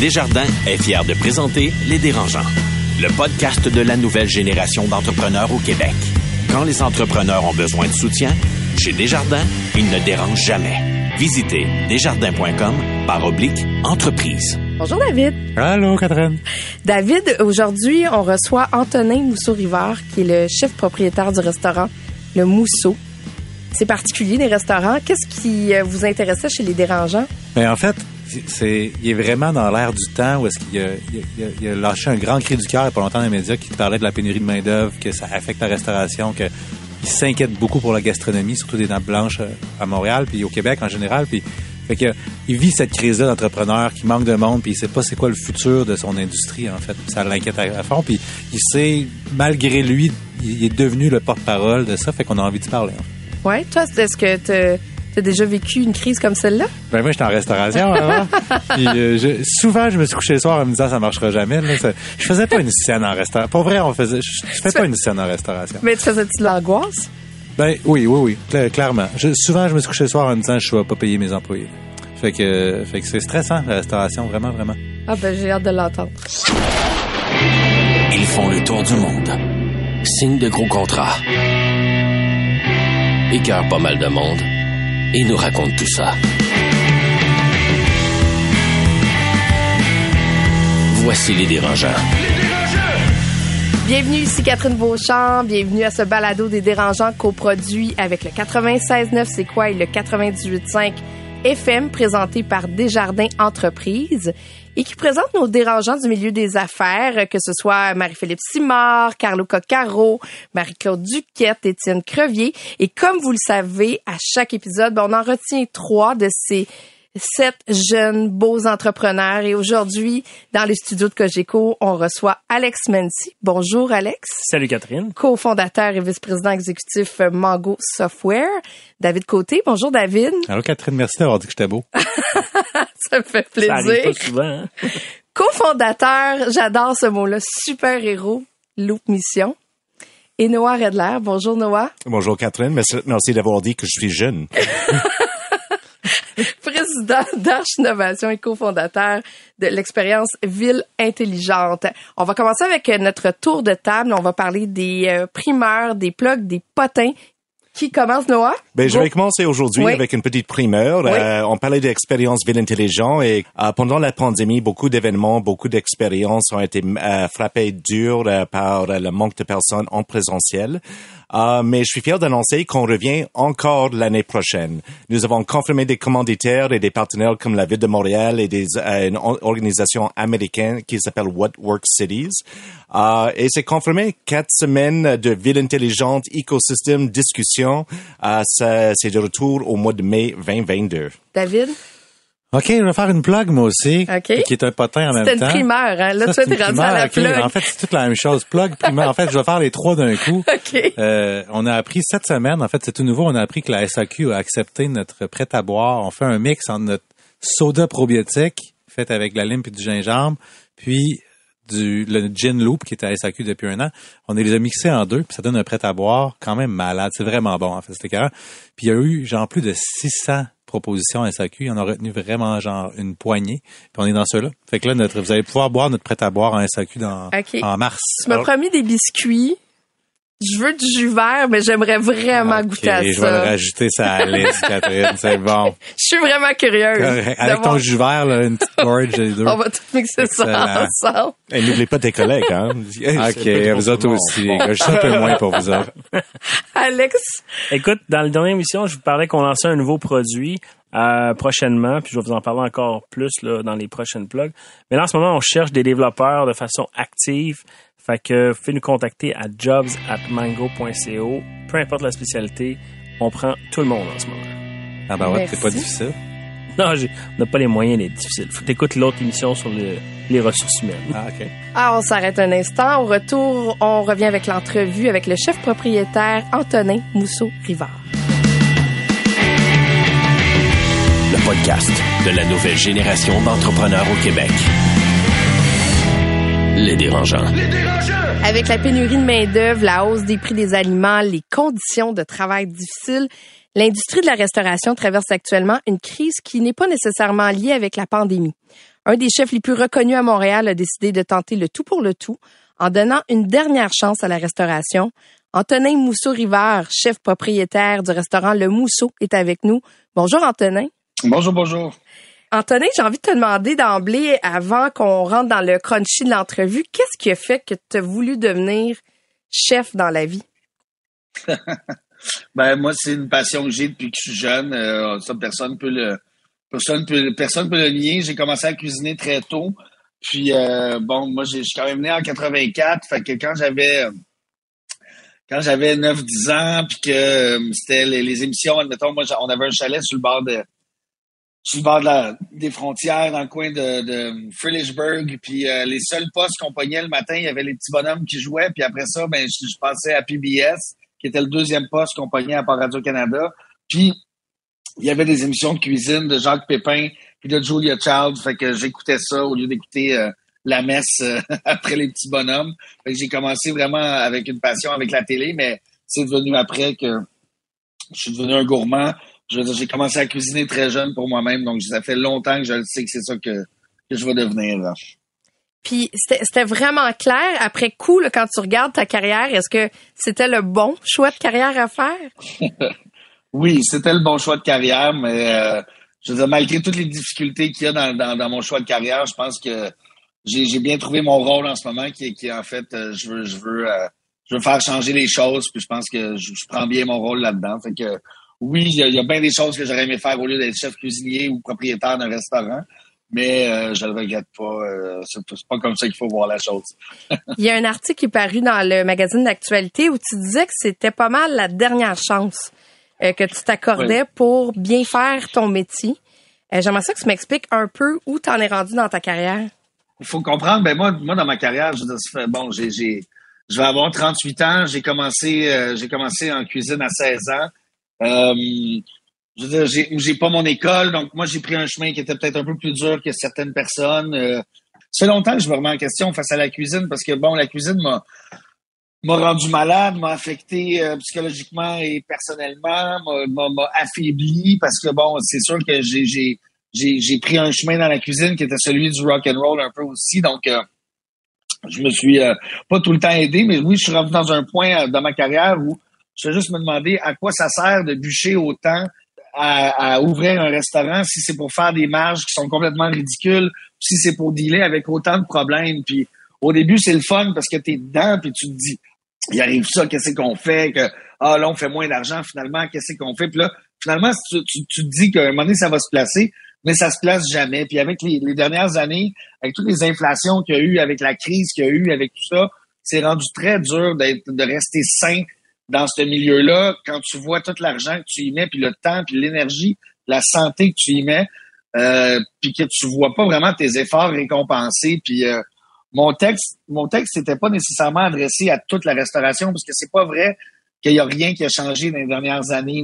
Desjardins est fier de présenter Les Dérangeants, le podcast de la nouvelle génération d'entrepreneurs au Québec. Quand les entrepreneurs ont besoin de soutien, chez Desjardins, ils ne dérangent jamais. Visitez desjardins.com par oblique entreprise. Bonjour David. Allô Catherine. David, aujourd'hui, on reçoit Antonin Mousseau-Rivard, qui est le chef propriétaire du restaurant Le Mousseau. C'est particulier, les restaurants. Qu'est-ce qui euh, vous intéressait chez les dérangeants? Mais en fait, c'est, il est vraiment dans l'air du temps où est-ce qu'il a, il a, lâché un grand cri du cœur il y a pas longtemps dans les médias qui parlait de la pénurie de main-d'œuvre, que ça affecte la restauration, que il s'inquiète beaucoup pour la gastronomie, surtout des dents blanches euh, à Montréal, puis au Québec en général. Puis, fait que, il vit cette crise-là d'entrepreneur qui manque de monde, puis il sait pas c'est quoi le futur de son industrie, en fait. Ça l'inquiète à, fond. Puis il sait, malgré lui, il est devenu le porte-parole de ça, fait qu'on a envie de parler. fait. Ouais, toi, est-ce que tu as déjà vécu une crise comme celle-là? Ben moi, j'étais en restauration avant. Puis euh, je- souvent, je me suis couché le soir en me disant ça marchera jamais. Là. Ça- je faisais pas une scène en restauration. Pour vrai, on faisait. Je, je fais pas une scène en restauration. Mais tu faisais-tu de l'angoisse? Ben oui, oui, oui, cla- clairement. Je- souvent, je me suis couché le soir en me disant je vais pas payer mes employés. Fait que, fait que c'est stressant la restauration, vraiment, vraiment. Ah ben, j'ai hâte de l'entendre. Ils font le tour du monde. Signent de gros contrats. Écœurent pas mal de monde. Et nous racontent tout ça. Voici les dérangeants. Bienvenue ici Catherine Beauchamp, bienvenue à ce balado des dérangeants coproduit avec le 96.9 C'est quoi? Et le 98.5 FM présenté par Desjardins Entreprises et qui présente nos dérangeants du milieu des affaires, que ce soit Marie-Philippe Simard, Carlo Coccaro, Marie-Claude Duquette, Étienne Crevier. Et comme vous le savez, à chaque épisode, ben, on en retient trois de ces sept jeunes beaux entrepreneurs. Et aujourd'hui, dans les studios de Cogeco, on reçoit Alex Mency. Bonjour Alex. Salut Catherine. Co-fondateur et vice-président exécutif Mango Software. David Côté. Bonjour David. Alors Catherine, merci d'avoir dit que j'étais beau. Ça me fait Ça arrive plaisir. pas souvent. hein? Co-fondateur, j'adore ce mot-là, super-héros, Loop Mission. Et Noah Redler. Bonjour Noah. Bonjour Catherine, merci, merci d'avoir dit que je suis jeune. président Innovation et cofondateur de l'expérience Ville Intelligente. On va commencer avec notre tour de table. On va parler des euh, primeurs, des plugs, des potins. Qui commence, Noah? Ben, je vais commencer aujourd'hui Oui. avec une petite primeur. Oui. Euh, on parlait d'expérience ville intelligent et euh, pendant la pandémie, beaucoup d'événements, beaucoup d'expériences ont été euh, frappées dur euh, par le manque de personnes en présentiel. Euh, mais je suis fier d'annoncer qu'on revient encore l'année prochaine. Nous avons confirmé des commanditaires et des partenaires comme la Ville de Montréal et des, euh, une organisation américaine qui s'appelle What Works Cities. Euh, et c'est confirmé quatre semaines de ville intelligente, écosystème, discussion. Euh, c'est de retour au mois de mai 2022. David? OK, je vais faire une plug, moi aussi. OK. Qui est un potin en même temps. une primeur, hein? Là, Ça, tu c'est es rendu à la primeur, OK. plug. En fait, c'est toute la même chose. Plug, primeur. En fait, je vais faire les trois d'un coup. OK. Euh, on a appris cette semaine, en fait, c'est tout nouveau, on a appris que la SAQ a accepté notre prêt à boire. On fait un mix entre notre soda probiotique, fait avec de la lime et du gingembre, puis du le gin loop qui est à SAQ depuis un an. On les a mixés en deux, puis ça donne un prêt à boire quand même malade. C'est vraiment bon, en fait, c'était carré. Puis il y a eu, genre, plus de 600 propositions à SAQ. On a retenu vraiment, genre, une poignée. Puis on est dans ceux-là. Fait que là, notre, vous allez pouvoir boire notre prêt à boire en SAQ dans, en mars. Tu m'as promis des biscuits. Je veux du jus vert, mais j'aimerais vraiment goûter à je vais le ça. rajouter ça à la liste, Catherine. C'est bon. Je suis vraiment curieuse. Correct. Avec ton jus vert, là, une petite gorge les deux. On va tout mixer ça ensemble. Et n'oubliez pas tes collègues, hein. OK, vous autres aussi, les gars. Je suis un peu moins pour vous autres. Alex, Écoute, dans la dernière émission, je vous parlais qu'on lançait un nouveau produit euh, prochainement, puis je vais vous en parler encore plus là, dans les prochaines plugs. Mais là, en ce moment, on cherche des développeurs de façon active. Fait que pouvez nous contacter à jobs at mango.co. Peu importe la spécialité, on prend tout le monde en ce moment. Ah ben ouais, c'est pas difficile. Non, j'ai- on n'a pas les moyens d'être difficile. Faut que t'écoutes l'autre émission sur le- les ressources humaines. Ah, OK. Ah, on s'arrête un instant. Au retour, on revient avec l'entrevue avec le chef propriétaire Antonin Mousseau-Rivard. Le podcast de la nouvelle génération d'entrepreneurs au Québec. Les dérangeants. Avec la pénurie de main-d'œuvre, la hausse des prix des aliments, les conditions de travail difficiles, l'industrie de la restauration traverse actuellement une crise qui n'est pas nécessairement liée avec la pandémie. un des chefs les plus reconnus à Montréal, a décidé de tenter le tout pour le tout en donnant une dernière chance à la restauration. Antonin Mousseau-Rivard, chef propriétaire du restaurant Le Mousseau, est avec nous. Bonjour Antonin. Bonjour, bonjour. Antonin, j'ai envie de te demander d'emblée, avant qu'on rentre dans le crunchy de l'entrevue, qu'est-ce qui a fait que tu as voulu devenir chef dans la vie? ben, moi, c'est une passion que j'ai depuis que je suis jeune. Euh, personne peut le, personne peut, le nier. J'ai commencé à cuisiner très tôt. Puis, euh, bon, moi, je suis quand même né en 84. Fait que quand j'avais, quand j'avais 9-10 ans, puis que euh, c'était les, émissions, admettons, moi, on avait un chalet sur le bord de, sur le bord de la, des frontières, dans le coin de, de. Puis euh, les seuls postes qu'on pognait le matin, il y avait les petits bonhommes qui jouaient. Puis après ça, ben, je, passais à PBS, qui était le deuxième poste qu'on pognait à Radio-Canada. Puis il y avait des émissions de cuisine de Jacques Pépin puis de Julia Child. Fait que j'écoutais ça au lieu d'écouter euh, la messe après les petits bonhommes. Fait que j'ai commencé vraiment avec une passion avec la télé, mais c'est devenu après que je suis devenu un gourmand. J'ai commencé à cuisiner très jeune pour moi-même, donc ça fait longtemps que je sais que c'est ça que, je vais devenir. Puis c'était vraiment clair après coup quand tu regardes ta carrière, est-ce que c'était le bon choix de carrière à faire? Oui, c'était le bon choix de carrière, mais euh, je veux dire, malgré toutes les difficultés qu'il y a dans, mon choix de carrière, je pense que j'ai bien trouvé mon rôle en ce moment, qui, qui en fait, euh, je veux, je veux, euh, je veux faire changer les choses, puis je pense que je, prends bien mon rôle là-dedans. Fait que oui, il y, a, bien des choses que j'aurais aimé faire au lieu d'être chef cuisinier ou propriétaire d'un restaurant. Mais je ne le regrette pas. c'est pas comme ça qu'il faut voir la chose. il y a un article qui est paru dans le magazine d'actualité où tu disais que c'était pas mal la dernière chance euh, que tu t'accordais pour bien faire ton métier. Euh, j'aimerais ça que tu m'expliques un peu où tu en es rendu dans ta carrière. Il faut comprendre, ben moi, moi dans ma carrière, je bon, j'ai, je vais avoir 38 ans. J'ai commencé, euh, j'ai commencé en cuisine à 16 ans. Euh, je veux dire, j'ai, pas mon école, donc moi j'ai pris un chemin qui était peut-être un peu plus dur que certaines personnes. Euh, ça longtemps que je me remets en question face à la cuisine parce que bon, la cuisine m'a m'a rendu malade, m'a affecté euh, psychologiquement et personnellement, m'a affaibli parce que bon, c'est sûr que j'ai j'ai pris un chemin dans la cuisine qui était celui du rock and roll un peu aussi, donc euh, je me suis euh, pas tout le temps aidé, mais oui, je suis rendu dans un point dans ma carrière où je vais juste me demander à quoi ça sert de bûcher autant à, ouvrir un restaurant si c'est pour faire des marges qui sont complètement ridicules, si c'est pour dealer avec autant de problèmes, puis au début, c'est le fun parce que tu es dedans puis tu te dis il arrive ça, qu'est-ce qu'on fait, que ah là on fait moins d'argent finalement, qu'est-ce qu'on fait, puis là finalement tu, te dis qu'à un moment donné ça va se placer, mais ça se place jamais. Puis avec les, dernières années, avec toutes les inflations qu'il y a eu, avec la crise qu'il y a eu, avec tout ça, c'est rendu très dur de rester sain dans ce milieu-là quand tu vois tout l'argent que tu y mets, puis le temps, puis l'énergie, la santé que tu y mets, euh, puis que tu vois pas vraiment tes efforts récompensés, puis euh, mon texte, mon texte n'était pas nécessairement adressé à toute la restauration parce que c'est pas vrai qu'il y a rien qui a changé dans les dernières années.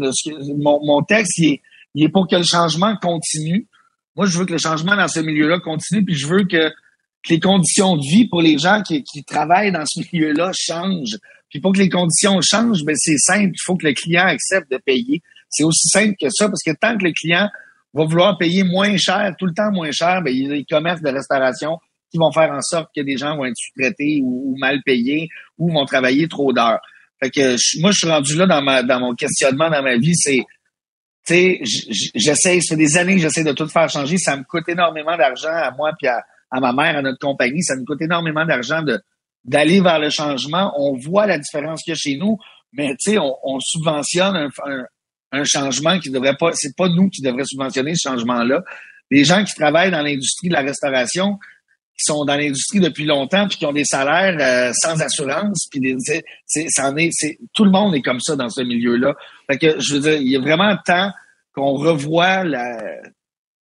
Mon, texte, il est, pour que le changement continue. Moi, je veux que le changement dans ce milieu-là continue, puis je veux que, les conditions de vie pour les gens qui travaillent dans ce milieu-là changent. Puis pour que les conditions changent, ben c'est simple, il faut que le client accepte de payer. C'est aussi simple que ça, parce que tant que le client va vouloir payer moins cher, tout le temps moins cher, ben, il y a des commerces de restauration qui vont faire en sorte que des gens vont être sous-traités ou, mal payés ou vont travailler trop d'heures. Fait que moi, je suis rendu là dans ma dans mon questionnement dans ma vie, c'est tu sais, j'essaie, ça fait des années que j'essaie de tout faire changer. Ça me coûte énormément d'argent à moi puis à, ma mère, à notre compagnie. Ça me coûte énormément d'argent de d'aller vers le changement. On voit la différence qu'il y a chez nous, mais tu sais, on, subventionne un, changement qui devrait pas. C'est pas nous qui devrait subventionner ce changement-là. Les gens qui travaillent dans l'industrie de la restauration, qui sont dans l'industrie depuis longtemps puis qui ont des salaires euh, sans assurance puis c'est est c'est tout le monde est comme ça dans ce milieu-là. Fait que je veux dire il y a vraiment temps qu'on revoie la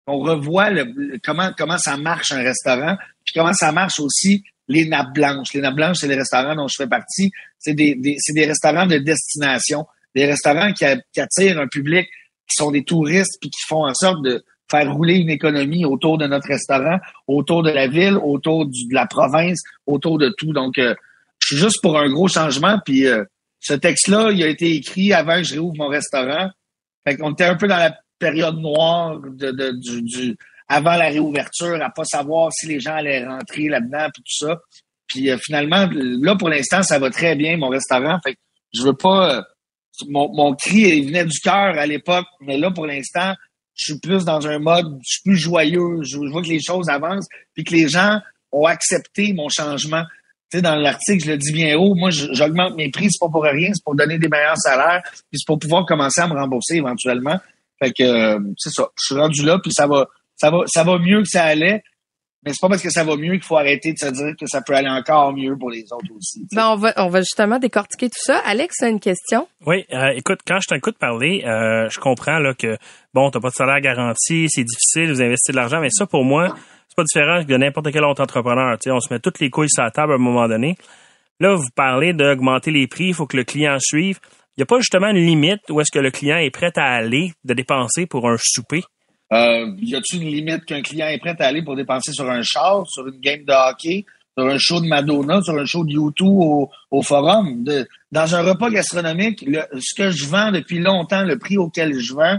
qu'on revoie le, comment comment ça marche un restaurant puis comment ça marche aussi les nappes blanches. Les nappes blanches c'est les restaurants dont je fais partie, c'est des, des des restaurants de destination, des restaurants qui, attirent un public qui sont des touristes puis qui font en sorte de faire rouler une économie autour de notre restaurant, autour de la ville, autour de la province, autour de tout. Donc, euh, je suis juste pour un gros changement. Puis euh, ce texte-là, il a été écrit avant que je réouvre mon restaurant. Fait qu'on était un peu dans la période noire de, du, avant la réouverture, à pas savoir si les gens allaient rentrer là-dedans, puis tout ça. Puis euh, finalement, là, pour l'instant, ça va très bien, mon restaurant. Fait que je veux pas... Euh, mon, mon cri venait du cœur à l'époque, mais là, pour l'instant, je suis plus dans un mode, je suis plus joyeux, je, vois que les choses avancent, puis que les gens ont accepté mon changement. Tu sais, dans l'article, je le dis bien haut, moi, j'augmente mes prix, c'est pas pour rien, c'est pour donner des meilleurs salaires, puis c'est pour pouvoir commencer à me rembourser éventuellement. Fait que, euh, c'est ça, je suis rendu là, puis ça va, ça va, ça va mieux que ça allait. Mais c'est pas parce que ça va mieux qu'il faut arrêter de se dire que ça peut aller encore mieux pour les autres aussi. Ben, on va, on va justement décortiquer tout ça. Alex a une question? Oui, euh, écoute, quand je t'écoute parler, euh, je comprends là que bon, t'as pas de salaire garanti, c'est difficile, vous investissez de l'argent, mais ça pour moi, c'est pas différent de n'importe quel autre entrepreneur. sais, on se met toutes les couilles sur la table à un moment donné. Là, vous parlez d'augmenter les prix, il faut que le client suive. Il n'y a pas justement une limite où est-ce que le client est prêt à aller de dépenser pour un souper? Euh, y a-t-il une limite qu'un client est prêt à aller pour dépenser sur un char, sur une game de hockey, sur un show de Madonna, sur un show de YouTube au, au forum? De, dans un repas gastronomique, ce que je vends depuis longtemps, le prix auquel je vends,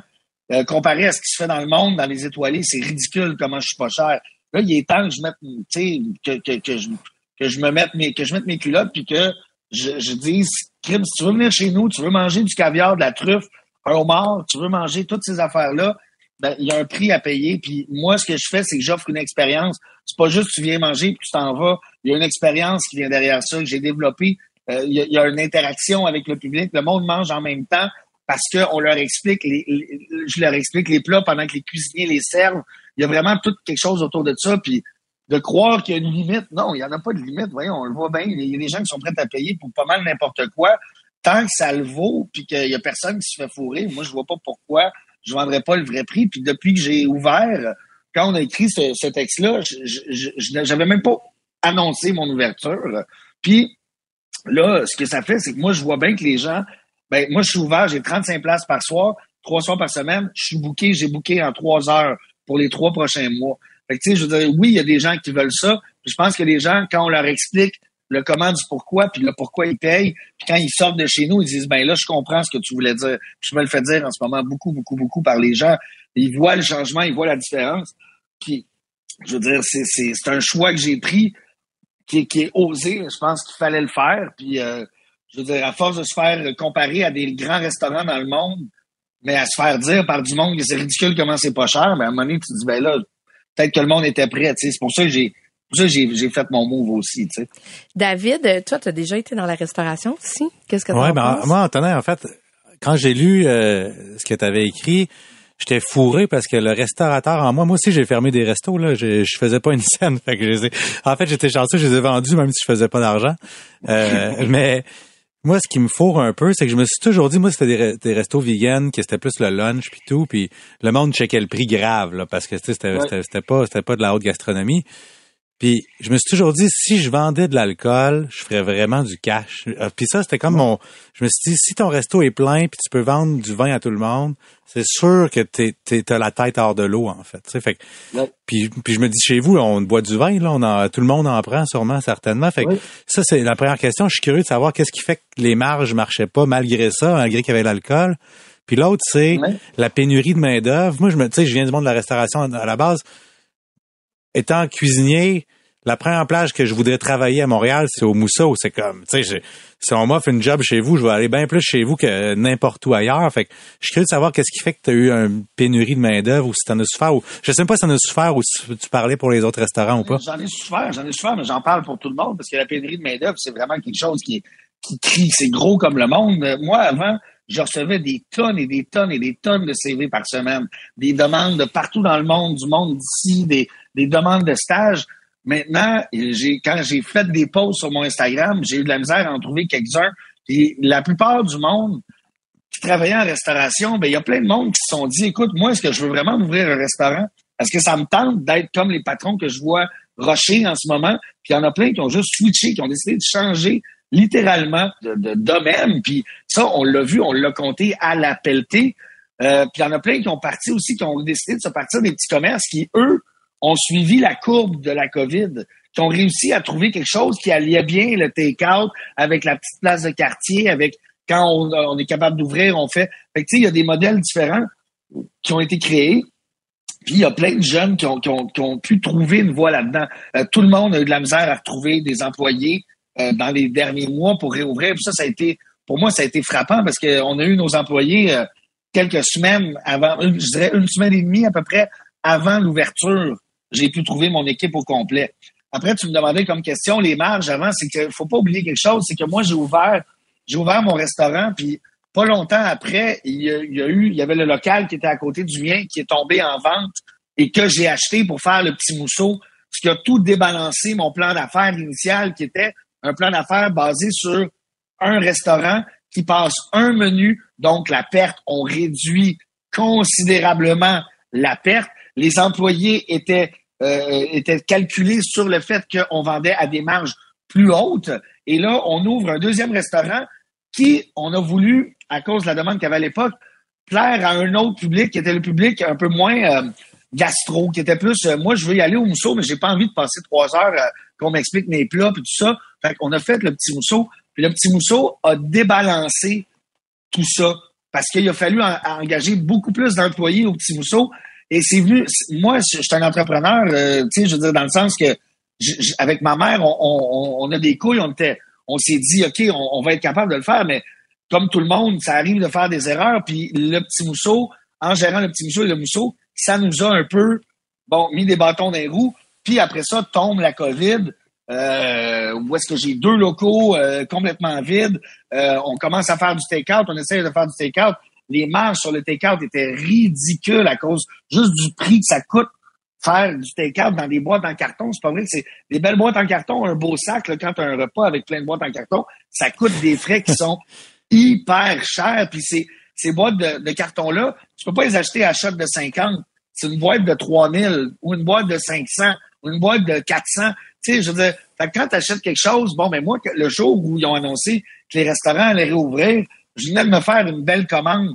euh, comparé à ce qui se fait dans le monde, dans les étoilés, c'est ridicule comment je suis pas cher. Là, il est temps que je mette, que, que, que, je, que je me mette mes, que je mette mes culottes puis que je, je dise, Crime, si tu veux venir chez nous, tu veux manger du caviar, de la truffe, un homard, tu veux manger toutes ces affaires-là, ben, il y a un prix à payer. Puis moi, ce que je fais, c'est que j'offre une expérience. C'est pas juste tu viens manger puis tu t'en vas. Il y a une expérience qui vient derrière ça que j'ai développée. Euh, il, y a, une interaction avec le public. Le monde mange en même temps parce qu'on leur explique, les, je leur explique les plats pendant que les cuisiniers les servent. Il y a vraiment tout quelque chose autour de ça. Puis de croire qu'il y a une limite, non, il n'y en a pas de limite. Voyons, on le voit bien. Il y a des gens qui sont prêts à payer pour pas mal n'importe quoi. Tant que ça le vaut, puis qu'il y a personne qui se fait fourrer, moi, je vois pas pourquoi je vendrais pas le vrai prix. Puis depuis que j'ai ouvert, quand on a écrit ce, texte-là, je n'avais même pas annoncé mon ouverture. Puis là, ce que ça fait, c'est que moi, je vois bien que les gens, ben moi, je suis ouvert, j'ai 35 places par soir, trois soirs par semaine. Je suis booké, j'ai booké en trois heures pour les trois prochains mois. Fait que, tu sais, je veux dire, oui, il y a des gens qui veulent ça. Puis je pense que les gens, quand on leur explique le comment du pourquoi, puis le pourquoi ils payent. Puis quand ils sortent de chez nous, ils disent, ben là, je comprends ce que tu voulais dire. je me le fais dire en ce moment beaucoup, beaucoup, beaucoup par les gens. Ils voient le changement, ils voient la différence. Puis, je veux dire, c'est, un choix que j'ai pris qui, qui est osé. Je pense qu'il fallait le faire. Puis, euh, je veux dire, à force de se faire comparer à des grands restaurants dans le monde, mais à se faire dire par du monde que c'est ridicule comment c'est pas cher, mais à un moment donné, tu te dis, ben là, peut-être que le monde était prêt. C'est pour ça que j'ai ça, j'ai, j'ai fait mon move aussi, tu sais. David, toi, tu as déjà été dans la restauration aussi? Qu'est-ce que tu ouais, ben, Moi, Antonin, en fait, quand j'ai lu euh, ce que tu avais écrit, j'étais fourré parce que le restaurateur en moi, moi aussi j'ai fermé des restos là, je, je faisais pas une scène, fait que je en fait j'étais chanceux, je les ai vendus même si je faisais pas d'argent. Euh, mais moi, ce qui me fourre un peu, c'est que je me suis toujours dit, moi, c'était des, des restos vegan, que c'était plus le lunch puis tout, puis le monde checkait le prix grave là, parce que c'était, c'était pas c'était pas de la haute gastronomie. Puis je me suis toujours dit, si je vendais de l'alcool, je ferais vraiment du cash. Euh, puis ça, c'était comme mon... Je me suis dit, si ton resto est plein, puis tu peux vendre du vin à tout le monde, c'est sûr que t'es, t'as la tête hors de l'eau, en fait. fait puis, puis je me dis, chez vous, on boit du vin, là, on en, tout le monde en prend sûrement, certainement. Fait que ça, c'est la première question. Je suis curieux de savoir qu'est-ce qui fait que les marges marchaient pas malgré ça, malgré qu'il y avait l'alcool. Puis l'autre, c'est la pénurie de main-d'œuvre. Moi, je me, tu sais, je viens du monde de la restauration à la base étant cuisinier, la première plage que je voudrais travailler à Montréal, c'est au Mousseau. C'est comme, tu sais, si on m'offre une job chez vous, je vais aller bien plus chez vous que n'importe où ailleurs. Fait que je suis curieux de savoir qu'est-ce qui fait que tu as eu une pénurie de main-d'œuvre ou si tu en as souffert ou, je sais pas si tu en as souffert ou si tu parlais pour les autres restaurants ou pas. J'en ai souffert, j'en ai souffert, mais j'en parle pour tout le monde parce que la pénurie de main-d'œuvre, c'est vraiment quelque chose qui, qui crie. C'est gros comme le monde. Moi, avant, je recevais des tonnes et des tonnes et des tonnes de CV par semaine, des demandes de partout dans le monde, du monde d'ici, des, des demandes de stage. Maintenant, quand j'ai fait des posts sur mon Instagram, j'ai eu de la misère à en trouver quelques-uns. Et la plupart du monde qui travaillait en restauration, ben, il y a plein de monde qui se sont dit, écoute, moi, est-ce que je veux vraiment ouvrir un restaurant? Est-ce que ça me tente d'être comme les patrons que je vois rocher en ce moment? Puis il y en a plein qui ont juste switché, qui ont décidé de changer littéralement de, domaine. Puis ça, on l'a vu, on l'a compté à la pelletée. Euh, puis il y en a plein qui ont parti aussi, qui ont décidé de se partir des petits commerces qui, eux, ont suivi la courbe de la COVID, qui ont réussi à trouver quelque chose qui alliait bien le take-out avec la petite place de quartier, avec quand on, est capable d'ouvrir, on fait. Fait tu sais, il y a des modèles différents qui ont été créés. Puis il y a plein de jeunes qui ont pu trouver une voie là-dedans. Euh, tout le monde a eu de la misère à retrouver des employés euh, dans les derniers mois pour réouvrir. Puis ça, ça a été, pour moi, ça a été frappant parce qu'on a eu nos employés euh, quelques semaines avant, je dirais une semaine et demie à peu près avant l'ouverture. J'ai pu trouver mon équipe au complet. Après, tu me demandais comme question les marges avant, c'est qu'il faut pas oublier quelque chose, c'est que moi j'ai ouvert, j'ai ouvert mon restaurant, puis pas longtemps après, il y, a, eu, il y avait le local qui était à côté du mien qui est tombé en vente et que j'ai acheté pour faire le petit mousseau, ce qui a tout débalancé mon plan d'affaires initial qui était un plan d'affaires basé sur un restaurant qui passe un menu, donc la perte, on réduit considérablement la perte. Les employés étaient, euh, étaient calculés sur le fait qu'on vendait à des marges plus hautes. Et là, on ouvre un deuxième restaurant qui, on a voulu à cause de la demande qu'il y avait à l'époque, plaire à un autre public qui était le public un peu moins euh, gastro, qui était plus euh, moi je veux y aller au mousseau, mais j'ai pas envie de passer trois heures euh, qu'on m'explique mes plats et tout ça. Fait qu'on a fait le petit mousseau. Puis le petit mousseau a débalancé tout ça. Parce qu'il a fallu engager beaucoup plus d'employés au petit mousseau. Et c'est venu. Moi, je suis un entrepreneur, tu sais, je veux dire, dans le sens que avec ma mère, on, a des couilles, on était. On s'est dit, OK, on va être capable de le faire, mais comme tout le monde, ça arrive de faire des erreurs. Puis le petit mousseau, en gérant le petit mousseau et le mousseau, ça nous a un peu bon mis des bâtons dans les roues. Puis après ça, tombe la COVID. Euh, où est-ce que j'ai deux locaux euh, complètement vides. Euh, on commence à faire du take-out, on essaie de faire du take-out. Les marges sur le take-out étaient ridicules à cause juste du prix que ça coûte faire du take-out dans des boîtes en carton. C'est pas vrai que c'est des belles boîtes en carton, un beau sac, là, quand tu as un repas avec plein de boîtes en carton, ça coûte des frais qui sont hyper cher. Puis ces, ces boîtes de, de carton-là, tu peux pas les acheter à shot de 50. C'est une boîte de 3000 ou une boîte de 500 ou une boîte de 400. Tu sais, je veux dire, quand tu achètes quelque chose, bon, mais moi, le jour où ils ont annoncé que les restaurants allaient réouvrir, je venais de me faire une belle commande.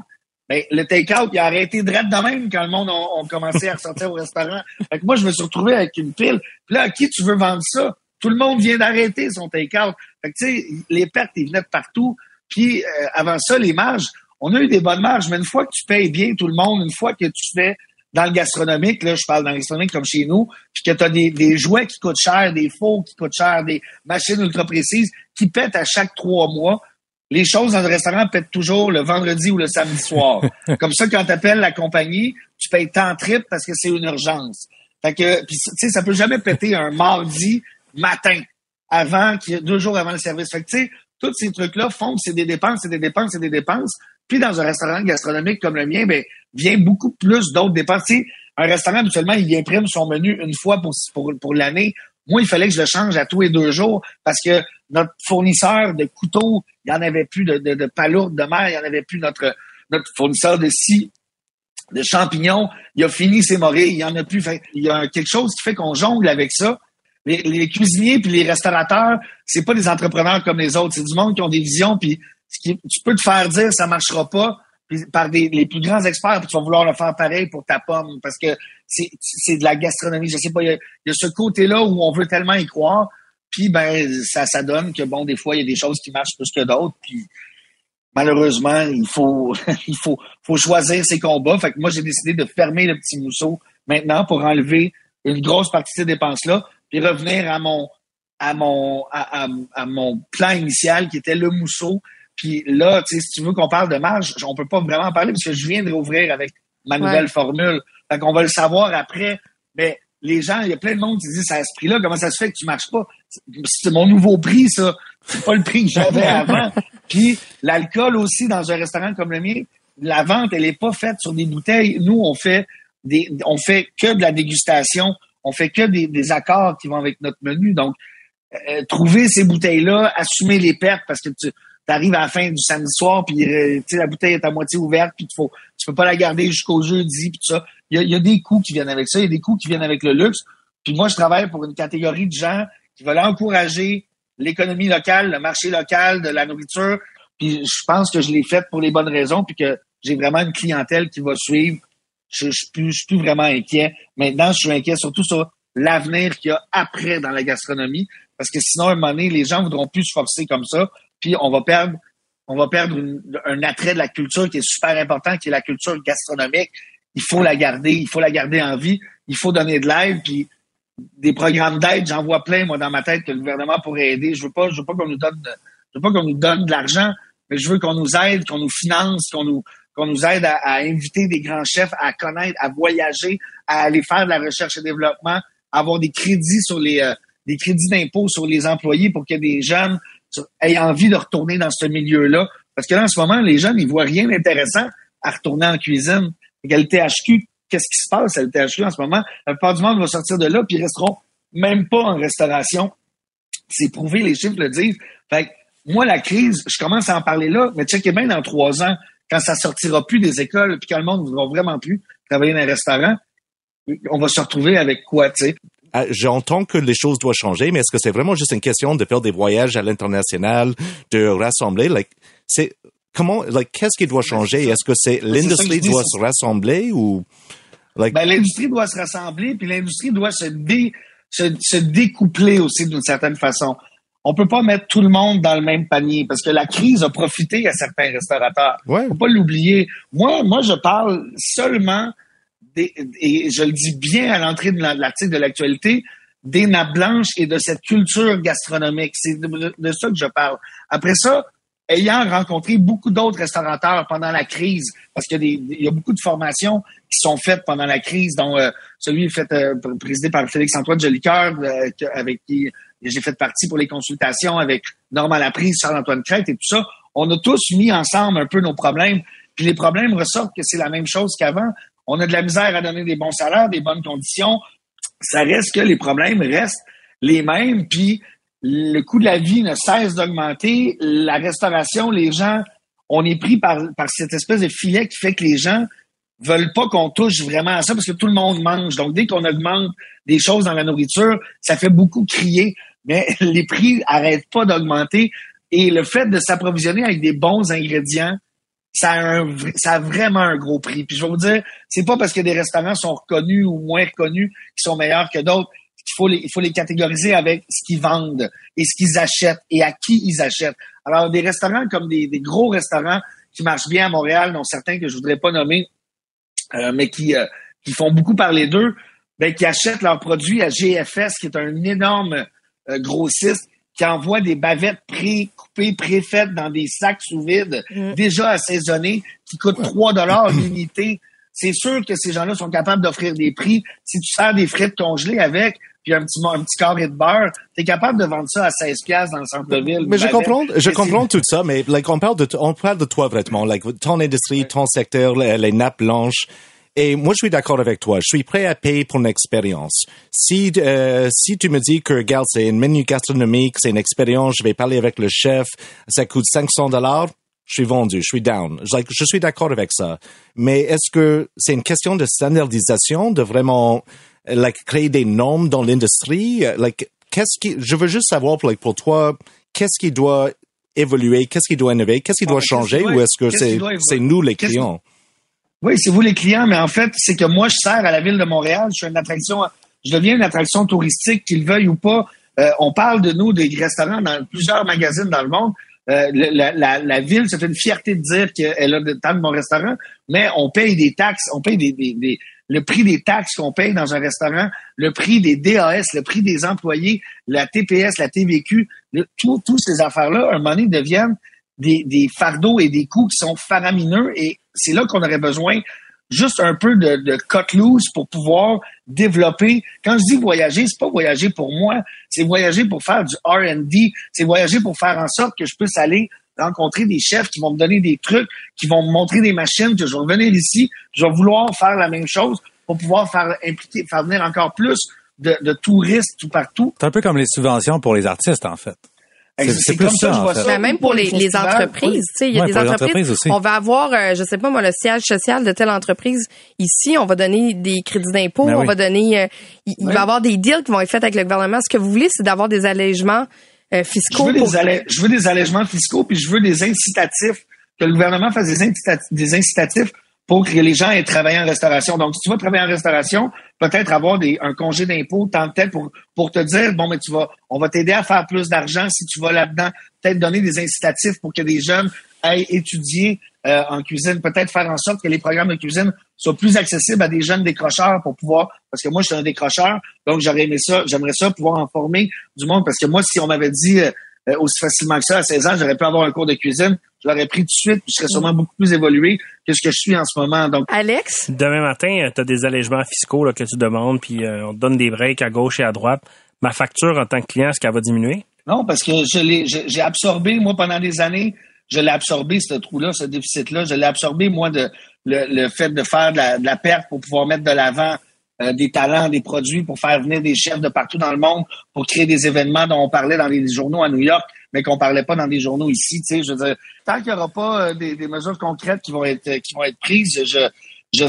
Ben, le take-out, il a arrêté de de même quand le monde a, commencé à ressortir au restaurant. Fait que moi, je me suis retrouvé avec une pile. Puis là, à qui tu veux vendre ça? Tout le monde vient d'arrêter son take-out. Fait que, tu sais, les pertes, ils venaient de partout. Puis euh, avant ça, les marges, on a eu des bonnes marges, mais une fois que tu payes bien tout le monde, une fois que tu fais dans le gastronomique, là, je parle dans le gastronomique comme chez nous, puis que tu as des, jouets qui coûtent cher, des faux qui coûtent cher, des machines ultra précises qui pètent à chaque trois mois. Les choses dans le restaurant pètent toujours le vendredi ou le samedi soir. comme ça, quand tu appelles la compagnie, tu payes tant trip parce que c'est une urgence. Fait que, tu sais, ça peut jamais péter un mardi matin avant, deux jours avant le service. Fait que, tu sais, tous ces trucs-là font que c'est des dépenses, c'est des dépenses, c'est des dépenses. Puis dans un restaurant gastronomique comme le mien, ben, vient beaucoup plus d'autres dépenses. un restaurant, habituellement, il imprime son menu une fois pour, pour, pour l'année. Moi, il fallait que je le change à tous les deux jours parce que notre fournisseur de couteaux, il n'y en avait plus de, de, de palourdes de mer, il n'y en avait plus notre, notre fournisseur de scie, de champignons. Il a fini ses morilles, il n'y en a plus. il y a quelque chose qui fait qu'on jongle avec ça les, cuisiniers puis les restaurateurs, c'est pas des entrepreneurs comme les autres. C'est du monde qui ont des visions puis tu peux te faire dire ça marchera pas par des, les plus grands experts puis tu vas vouloir le faire pareil pour ta pomme parce que c'est de la gastronomie. Je sais pas, il y a, ce côté-là où on veut tellement y croire. Puis ben ça, ça donne que bon des fois il y a des choses qui marchent plus que d'autres. Puis malheureusement il faut il faut faut choisir ses combats. Fait que moi j'ai décidé de fermer le petit mousseau maintenant pour enlever une grosse partie de ces dépenses là puis revenir à mon à mon à, mon plan initial qui était le mousseau. Puis là, tu sais, si tu veux qu'on parle de marge, on peut pas vraiment en parler parce que je viens de rouvrir avec ma nouvelle formule. Fait qu'on va le savoir après. Mais les gens, il y a plein de monde qui disent à ce prix-là, comment ça se fait que tu marches pas? C'est mon nouveau prix, ça. C'est pas le prix que j'avais avant. Puis l'alcool aussi dans un restaurant comme le mien, la vente, elle est pas faite sur des bouteilles. Nous, on fait des, on fait que de la dégustation on fait que des, accords qui vont avec notre menu. Donc, euh, trouver ces bouteilles-là, assumer les pertes parce que tu arrives à la fin du samedi soir, puis euh, la bouteille est à moitié ouverte, puis tu tu peux pas la garder jusqu'au jeudi, puis tout ça. Il y a, des coûts qui viennent avec ça, il y a des coûts qui viennent avec le luxe. Puis moi, je travaille pour une catégorie de gens qui veulent encourager l'économie locale, le marché local de la nourriture. Puis je pense que je l'ai fait pour les bonnes raisons, puis que j'ai vraiment une clientèle qui va suivre je, je, suis, je suis vraiment inquiet. Maintenant, je suis inquiet surtout sur l'avenir qu'il y a après dans la gastronomie, parce que sinon, à un moment donné, les gens voudront plus se forcer comme ça, puis on va perdre, un attrait de la culture qui est super important, qui est la culture gastronomique, il faut la garder, il faut la garder en vie, il faut donner de l'aide, puis des programmes d'aide, j'en vois plein, moi, dans ma tête, que le gouvernement pourrait aider. Je veux pas, je veux pas qu'on nous donne, de, l'argent, mais je veux qu'on nous aide, qu'on nous finance, qu'on nous, aide à, inviter des grands chefs à connaître, à voyager, à aller faire de la recherche et développement, à avoir des crédits sur les, euh, d'impôt sur les employés pour que des jeunes aient envie de retourner dans ce milieu-là. Parce que là, en ce moment, les jeunes, ils voient rien d'intéressant à retourner en cuisine. Et le THQ, qu'est-ce qui se passe? À le THQ en ce moment? La plupart du monde va sortir de là, puis ils resteront même pas en restauration. C'est prouvé, les chiffres le disent. Fait que, moi, la crise, je commence à en parler là, mais checkez bien dans trois ans, quand ça sortira plus des écoles, puis quand le monde ne voudra vraiment plus travailler dans un restaurant, on va se retrouver avec quoi, tu sais? Ah, j'entends que les choses doivent changer, mais est-ce que c'est vraiment juste une question de faire des voyages à l'international, de rassembler? Like, c'est comment, like, qu'est-ce qui doit changer? Est-ce que c'est l'industrie doit se rassembler ou? Like... Ben, l'industrie doit se rassembler, puis l'industrie doit se, dé, se, se découpler aussi d'une certaine façon. On peut pas mettre tout le monde dans le même panier parce que la crise a profité à certains restaurateurs. Ouais. Faut pas l'oublier. Moi, moi, je parle seulement et je le dis bien à l'entrée de l'article de l'actualité, des nappes blanches et de cette culture gastronomique. C'est de, ça que je parle. Après ça, ayant rencontré beaucoup d'autres restaurateurs pendant la crise, parce qu'il y, y, a beaucoup de formations qui sont faites pendant la crise, dont euh, celui fait euh, présidé par Félix-Antoine Jolicoeur, euh, avec qui j'ai fait partie pour les consultations avec Normand Laprise, Charles-Antoine Crête et tout ça. On a tous mis ensemble un peu nos problèmes. Puis les problèmes ressortent que c'est la même chose qu'avant. On a de la misère à donner des bons salaires, des bonnes conditions. Ça reste que les problèmes restent les mêmes. Puis le coût de la vie ne cesse d'augmenter. La restauration, les gens, on est pris par, par cette espèce de filet qui fait que les gens veulent pas qu'on touche vraiment à ça parce que tout le monde mange. Donc, dès qu'on augmente des choses dans la nourriture, ça fait beaucoup crier. Mais les prix arrêtent pas d'augmenter. Et le fait de s'approvisionner avec des bons ingrédients, ça a, un, ça a vraiment un gros prix. Puis je vais vous dire, c'est pas parce que des restaurants sont reconnus ou moins reconnus qui sont meilleurs que d'autres qu'il faut les, il faut les catégoriser avec ce qu'ils vendent et ce qu'ils achètent et à qui ils achètent. Alors, des restaurants comme des, des gros restaurants qui marchent bien à Montréal, dont certains que je voudrais pas nommer, euh, mais qui, euh, qui font beaucoup parler d'eux, ben, qui achètent leurs produits à GFS, qui est un énorme euh, grossiste, qui envoie des bavettes pré-coupées, pré-faites dans des sacs sous vide, mmh. déjà assaisonnés, qui coûtent 3 dollars l'unité. C'est sûr que ces gens-là sont capables d'offrir des prix. Si tu sers des frites congelées avec, puis un petit, un petit carré de beurre, tu es capable de vendre ça à 16 pièces dans le centre-ville. Mais je comprends, je comprends tout ça, mais like, on parle de, on parle de toi vraiment, like, ton industrie, ton secteur, les, les nappes blanches. Et moi, je suis d'accord avec toi. Je suis prêt à payer pour une expérience. Si euh, si tu me dis que, regarde, c'est une menu gastronomique, c'est une expérience, je vais parler avec le chef, ça coûte 500 dollars, je suis vendu, je suis down. Je suis d'accord avec ça. Mais est-ce que c'est une question de standardisation, de vraiment like créer des normes dans l'industrie? Like, qu'est-ce qui, je veux juste savoir, like, pour toi, qu'est-ce qui doit évoluer, qu'est-ce qui doit innover, qu'est-ce qui doit oh, changer, ou est-ce que c'est c'est nous les clients? Oui, c'est vous les clients, mais en fait, c'est que moi, je sers à la ville de Montréal. Je suis une attraction, je deviens une attraction touristique, qu'ils veuillent ou pas. Euh, on parle de nous des restaurants dans plusieurs magazines dans le monde. Euh, la, la, la, ville fait une fierté de dire qu'elle a de tant de bons restaurants, mais on paye des taxes, on paye des, des, des le prix des taxes qu'on paye dans un restaurant, le prix des DAS, le prix des employés, la TPS, la TVQ, toutes ces affaires-là, un moment donné, deviennent des, des fardeaux et des coûts qui sont faramineux et c'est là qu'on aurait besoin juste un peu de, de cut loose pour pouvoir développer. Quand je dis voyager, c'est pas voyager pour moi, c'est voyager pour faire du R&D, c'est voyager pour faire en sorte que je puisse aller rencontrer des chefs qui vont me donner des trucs, qui vont me montrer des machines, que je vais revenir ici, je vais vouloir faire la même chose pour pouvoir faire impliquer, faire venir encore plus de, de touristes tout partout. C'est un peu comme les subventions pour les artistes, en fait. C'est plus ça, en fait. Ben, même pour les, les entreprises, tu sais, il y a Ouais, des entreprises. entreprises aussi. On va avoir, euh, je sais pas moi, le siège social de telle entreprise ici. On va donner des crédits d'impôt. Ben on oui. va donner, euh, il, il va y avoir des deals qui vont être faits avec le gouvernement. Ce que vous voulez, c'est d'avoir des allègements euh, Je fiscaux. veux, pour- des allè- je veux des allègements fiscaux, puis je veux des incitatifs, que le gouvernement fasse des incitatifs, des incitatifs pour que les gens aient travaillé en restauration. Donc, si tu vas travailler en restauration, peut-être avoir des, un congé d'impôt, tant de tête pour, pour te dire, bon, mais tu vas, on va t'aider à faire plus d'argent si tu vas là-dedans, peut-être donner des incitatifs pour que des jeunes aille étudier euh, en cuisine, peut-être faire en sorte que les programmes de cuisine soient plus accessibles à des jeunes décrocheurs pour pouvoir, parce que moi, je suis un décrocheur, donc j'aurais aimé ça, j'aimerais ça pouvoir en former du monde, parce que moi, si on m'avait dit euh, aussi facilement que ça à 16 ans, j'aurais pu avoir un cours de cuisine, je l'aurais pris tout de suite, puis je serais sûrement beaucoup plus évolué que ce que je suis en ce moment. Donc, Alex? Demain matin, tu as des allègements fiscaux là, que tu demandes, puis on te donne des breaks à gauche et à droite. Ma facture en tant que client, est-ce qu'elle va diminuer? Non, parce que je l'ai, j'ai absorbé, moi, pendant des années, je l'ai absorbé, ce trou-là, ce déficit-là. Je l'ai absorbé, moi, de le, fait de faire de la, perte pour pouvoir mettre de l'avant euh, des talents, des produits, pour faire venir des chefs de partout dans le monde, pour créer des événements dont on parlait dans les journaux à New York, mais qu'on parlait pas dans des journaux ici. Tu sais, je veux dire, tant qu'il n'y aura pas euh, des, mesures concrètes qui vont être qui vont être prises, je je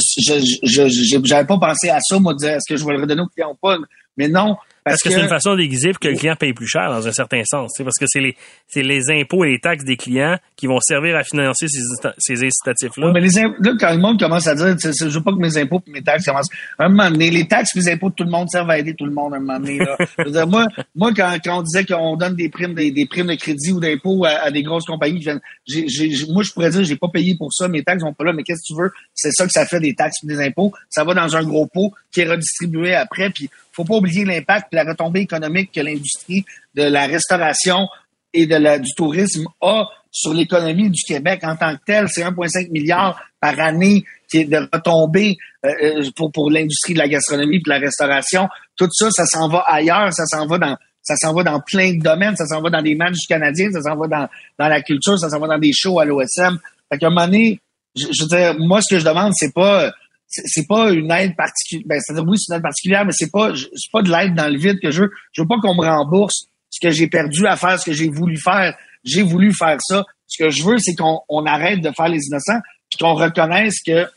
je j'avais pas pensé à ça, moi, de dire est-ce que je vais le redonner aux clients ou pas? Mais non, parce, que, c'est une façon déguisée pour que le client paye plus cher dans un certain sens. Parce que c'est les, c'est les impôts et les taxes des clients qui vont servir à financer ces, ces incitatifs-là. mais les là, quand le monde commence à dire, je veux pas que mes impôts et mes taxes commencent. Un moment donné, les taxes et les impôts de tout le monde servent à aider tout le monde un moment donné. Là. moi, moi quand, quand on disait qu'on donne des primes, des, des primes de crédit ou d'impôts à, des grosses compagnies, j'ai, j'ai, moi, je pourrais dire, j'ai pas payé pour ça, mes taxes sont pas là, mais qu'est-ce que tu veux? C'est ça que ça fait des taxes et des impôts. Ça va dans un gros pot qui est redistribué après, puis faut pas oublier l'impact la retombée économique que l'industrie de la restauration et de la, du tourisme a sur l'économie du Québec en tant que tel. C'est 1,5 milliard par année qui est de retombée euh, euh, pour, pour l'industrie de la gastronomie et de la restauration. Tout ça, ça s'en va ailleurs, ça s'en va dans ça s'en va dans plein de domaines, ça s'en va dans des matchs canadiens, ça s'en va dans, dans la culture, ça s'en va dans des shows à l'OSM. Fait qu'à un moment donné, je, je veux dire, moi, ce que je demande, c'est pas c'est pas une aide particulière. Ben, c'est-à-dire, oui, c'est une aide particulière, mais c'est pas, c'est pas de l'aide dans le vide que je veux. Je veux pas qu'on me rembourse ce que j'ai perdu à faire, ce que j'ai voulu faire. J'ai voulu faire ça. Ce que je veux, c'est qu'on on arrête de faire les innocents, puis qu'on reconnaisse que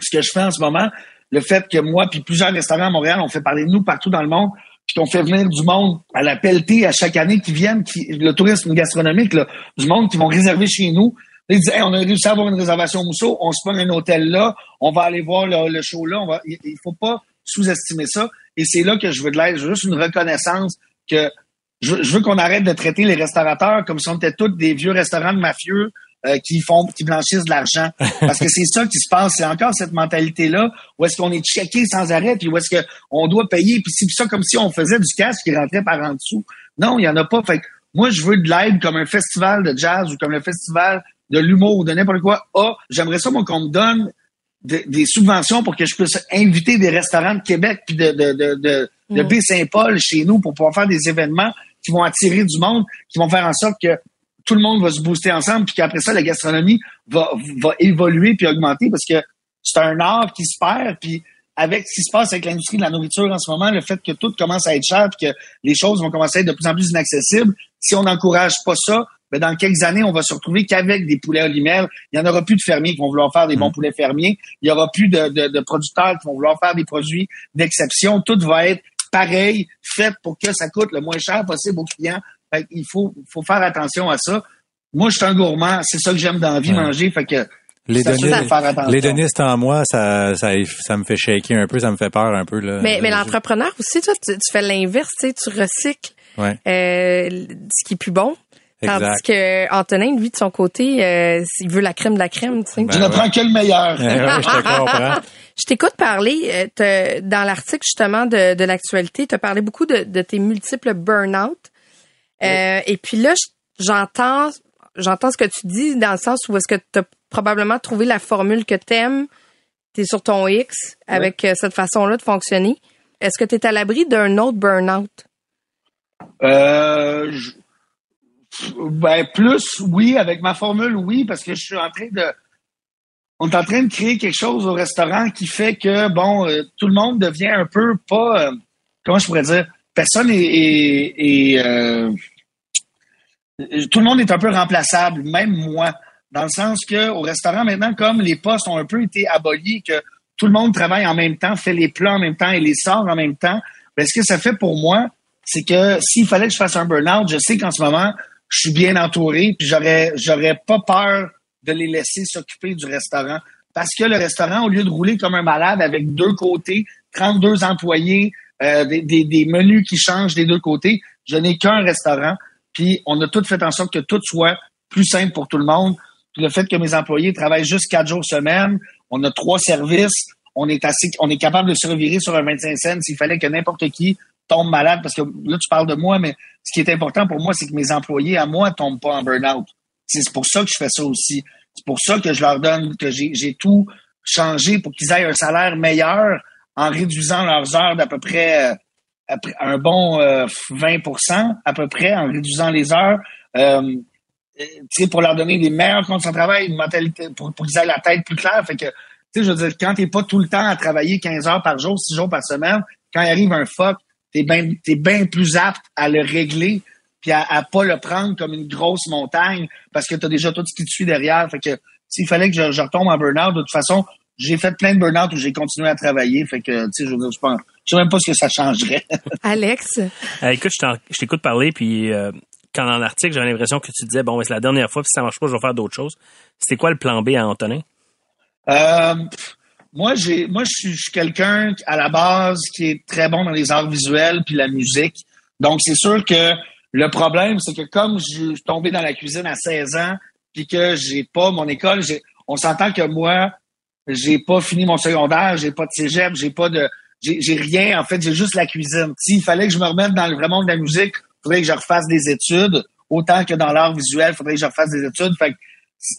ce que je fais en ce moment, le fait que moi, puis plusieurs restaurants à Montréal, on fait parler de nous partout dans le monde, puis qu'on fait venir du monde à la pelletée à chaque année qui viennent, qui, le tourisme gastronomique, là, du monde qui vont réserver chez nous, ils disent, on a réussi à avoir une réservation au Mousseau, on se prend un hôtel là, on va aller voir le, show là. On va, il, faut pas sous-estimer ça. Et c'est là que je veux de l'aide. Je veux juste une reconnaissance que je, veux qu'on arrête de traiter les restaurateurs comme si on était tous des vieux restaurants de mafieux euh, qui font, qui blanchissent de l'argent. Parce que c'est ça qui se passe. C'est encore cette mentalité-là où est-ce qu'on est checké sans arrêt, puis où est-ce qu'on doit payer, puis c'est ça comme si on faisait du cash qui rentrait par en dessous. Non, il y en a pas. Fait moi, je veux de l'aide comme un festival de jazz ou comme le festival de l'humour ou de n'importe quoi Ah, j'aimerais ça, moi, qu'on me donne des subventions pour que je puisse inviter des restaurants de Québec puis de, de, de, de, de mm. Baie-Saint-Paul chez nous pour pouvoir faire des événements qui vont attirer du monde, qui vont faire en sorte que tout le monde va se booster ensemble, puis qu'après ça, la gastronomie va, va évoluer puis augmenter parce que c'est un art qui se perd, puis avec ce qui se passe avec l'industrie de la nourriture en ce moment, le fait que tout commence à être cher, puis que les choses vont commencer à être de plus en plus inaccessibles, si on n'encourage pas ça, mais dans quelques années, on va se retrouver qu'avec des poulets olimel. Il n'y en aura plus de fermiers qui vont vouloir faire des bons mm. poulets fermiers. Il n'y aura plus de, producteurs qui vont vouloir faire des produits d'exception. Tout va être pareil, fait pour que ça coûte le moins cher possible aux clients. il faut, faut faire attention à ça. Moi, je suis un gourmand. C'est ça que j'aime dans la vie, manger. Fait que les données, en moi, ça, ça, ça me fait shaker un peu, ça me fait peur un peu. Là. Mais, mais l'entrepreneur aussi, toi, tu, fais l'inverse, tu, tu recycles ouais. euh, ce qui est plus bon. Tandis que Antonin, lui, de son côté, euh, il veut la crème de la crème. Tu sais. je ne prends que le meilleur. je t'écoute parler euh, dans l'article justement de, de l'actualité. Tu as parlé beaucoup de, de tes multiples burn-out. Euh, et puis là, j'entends j'entends ce que tu dis dans le sens où est-ce que tu as probablement trouvé la formule que t'aimes. Tu es sur ton X avec cette façon-là de fonctionner. Est-ce que tu es à l'abri d'un autre burn-out? Euh, ben, plus, oui, avec ma formule, oui, parce que je suis en train de. On est en train de créer quelque chose au restaurant qui fait que, bon, euh, tout le monde devient un peu pas. Euh, comment je pourrais dire? Personne est. Euh, tout le monde est un peu remplaçable, même moi. Dans le sens que au restaurant, maintenant, comme les postes ont un peu été abolis, que tout le monde travaille en même temps, fait les plats en même temps et les sort en même temps, ben, ce que ça fait pour moi, c'est que s'il fallait que je fasse un burn-out, je sais qu'en ce moment, je suis bien entouré, puis j'aurais, j'aurais pas peur de les laisser s'occuper du restaurant. Parce que le restaurant, au lieu de rouler comme un malade avec deux côtés, 32 employés, euh, des, des, menus qui changent des deux côtés, je n'ai qu'un restaurant. Puis on a tout fait en sorte que tout soit plus simple pour tout le monde. Le fait que mes employés travaillent juste quatre jours semaine, on a trois services, on est assez, on est capable de se revirer sur un 25 cents s'il fallait que n'importe qui tombe malade, parce que là, tu parles de moi, mais ce qui est important pour moi, c'est que mes employés à moi tombent pas en burn-out. C'est pour ça que je fais ça aussi. C'est pour ça que je leur donne, que j'ai tout changé pour qu'ils aient un salaire meilleur en réduisant leurs heures d'à peu près euh, un bon 20% euh, à peu près, en réduisant les heures. Euh, pour leur donner des meilleures conditions de travail, une mentalité, pour, pour qu'ils aient la tête plus claire. Fait que, tu sais, je veux dire, quand t'es pas tout le temps à travailler 15 heures par jour, 6 jours par semaine, quand il arrive un fuck, t'es bien es bien plus apte à le régler puis à, à pas le prendre comme une grosse montagne parce que tu as déjà tout ce qui te suit derrière. Fait que s'il fallait que je, je retombe en burn-out, de toute façon, j'ai fait plein de burn-out où j'ai continué à travailler. Fait que, tu sais, je, je pense, je sais même pas ce que ça changerait. Alex? Euh, écoute, je t'écoute parler, puis euh, quand dans l'article, j'avais l'impression que tu disais, bon, c'est la dernière fois, puis si ça marche pas, je vais faire d'autres choses. C'était quoi le plan B à Antonin? Euh, moi, j'ai, moi, je suis, quelqu'un à la base qui est très bon dans les arts visuels puis la musique. Donc, c'est sûr que le problème, c'est que comme je suis tombé dans la cuisine à 16 ans, puis que j'ai pas mon école, on s'entend que moi, j'ai pas fini mon secondaire, j'ai pas de cégep, j'ai pas de, j'ai rien. En fait, j'ai juste la cuisine. S'il fallait que je me remette dans le vrai monde de la musique, faudrait que je refasse des études. Autant que dans l'art visuel, faudrait que je refasse des études. Fait que,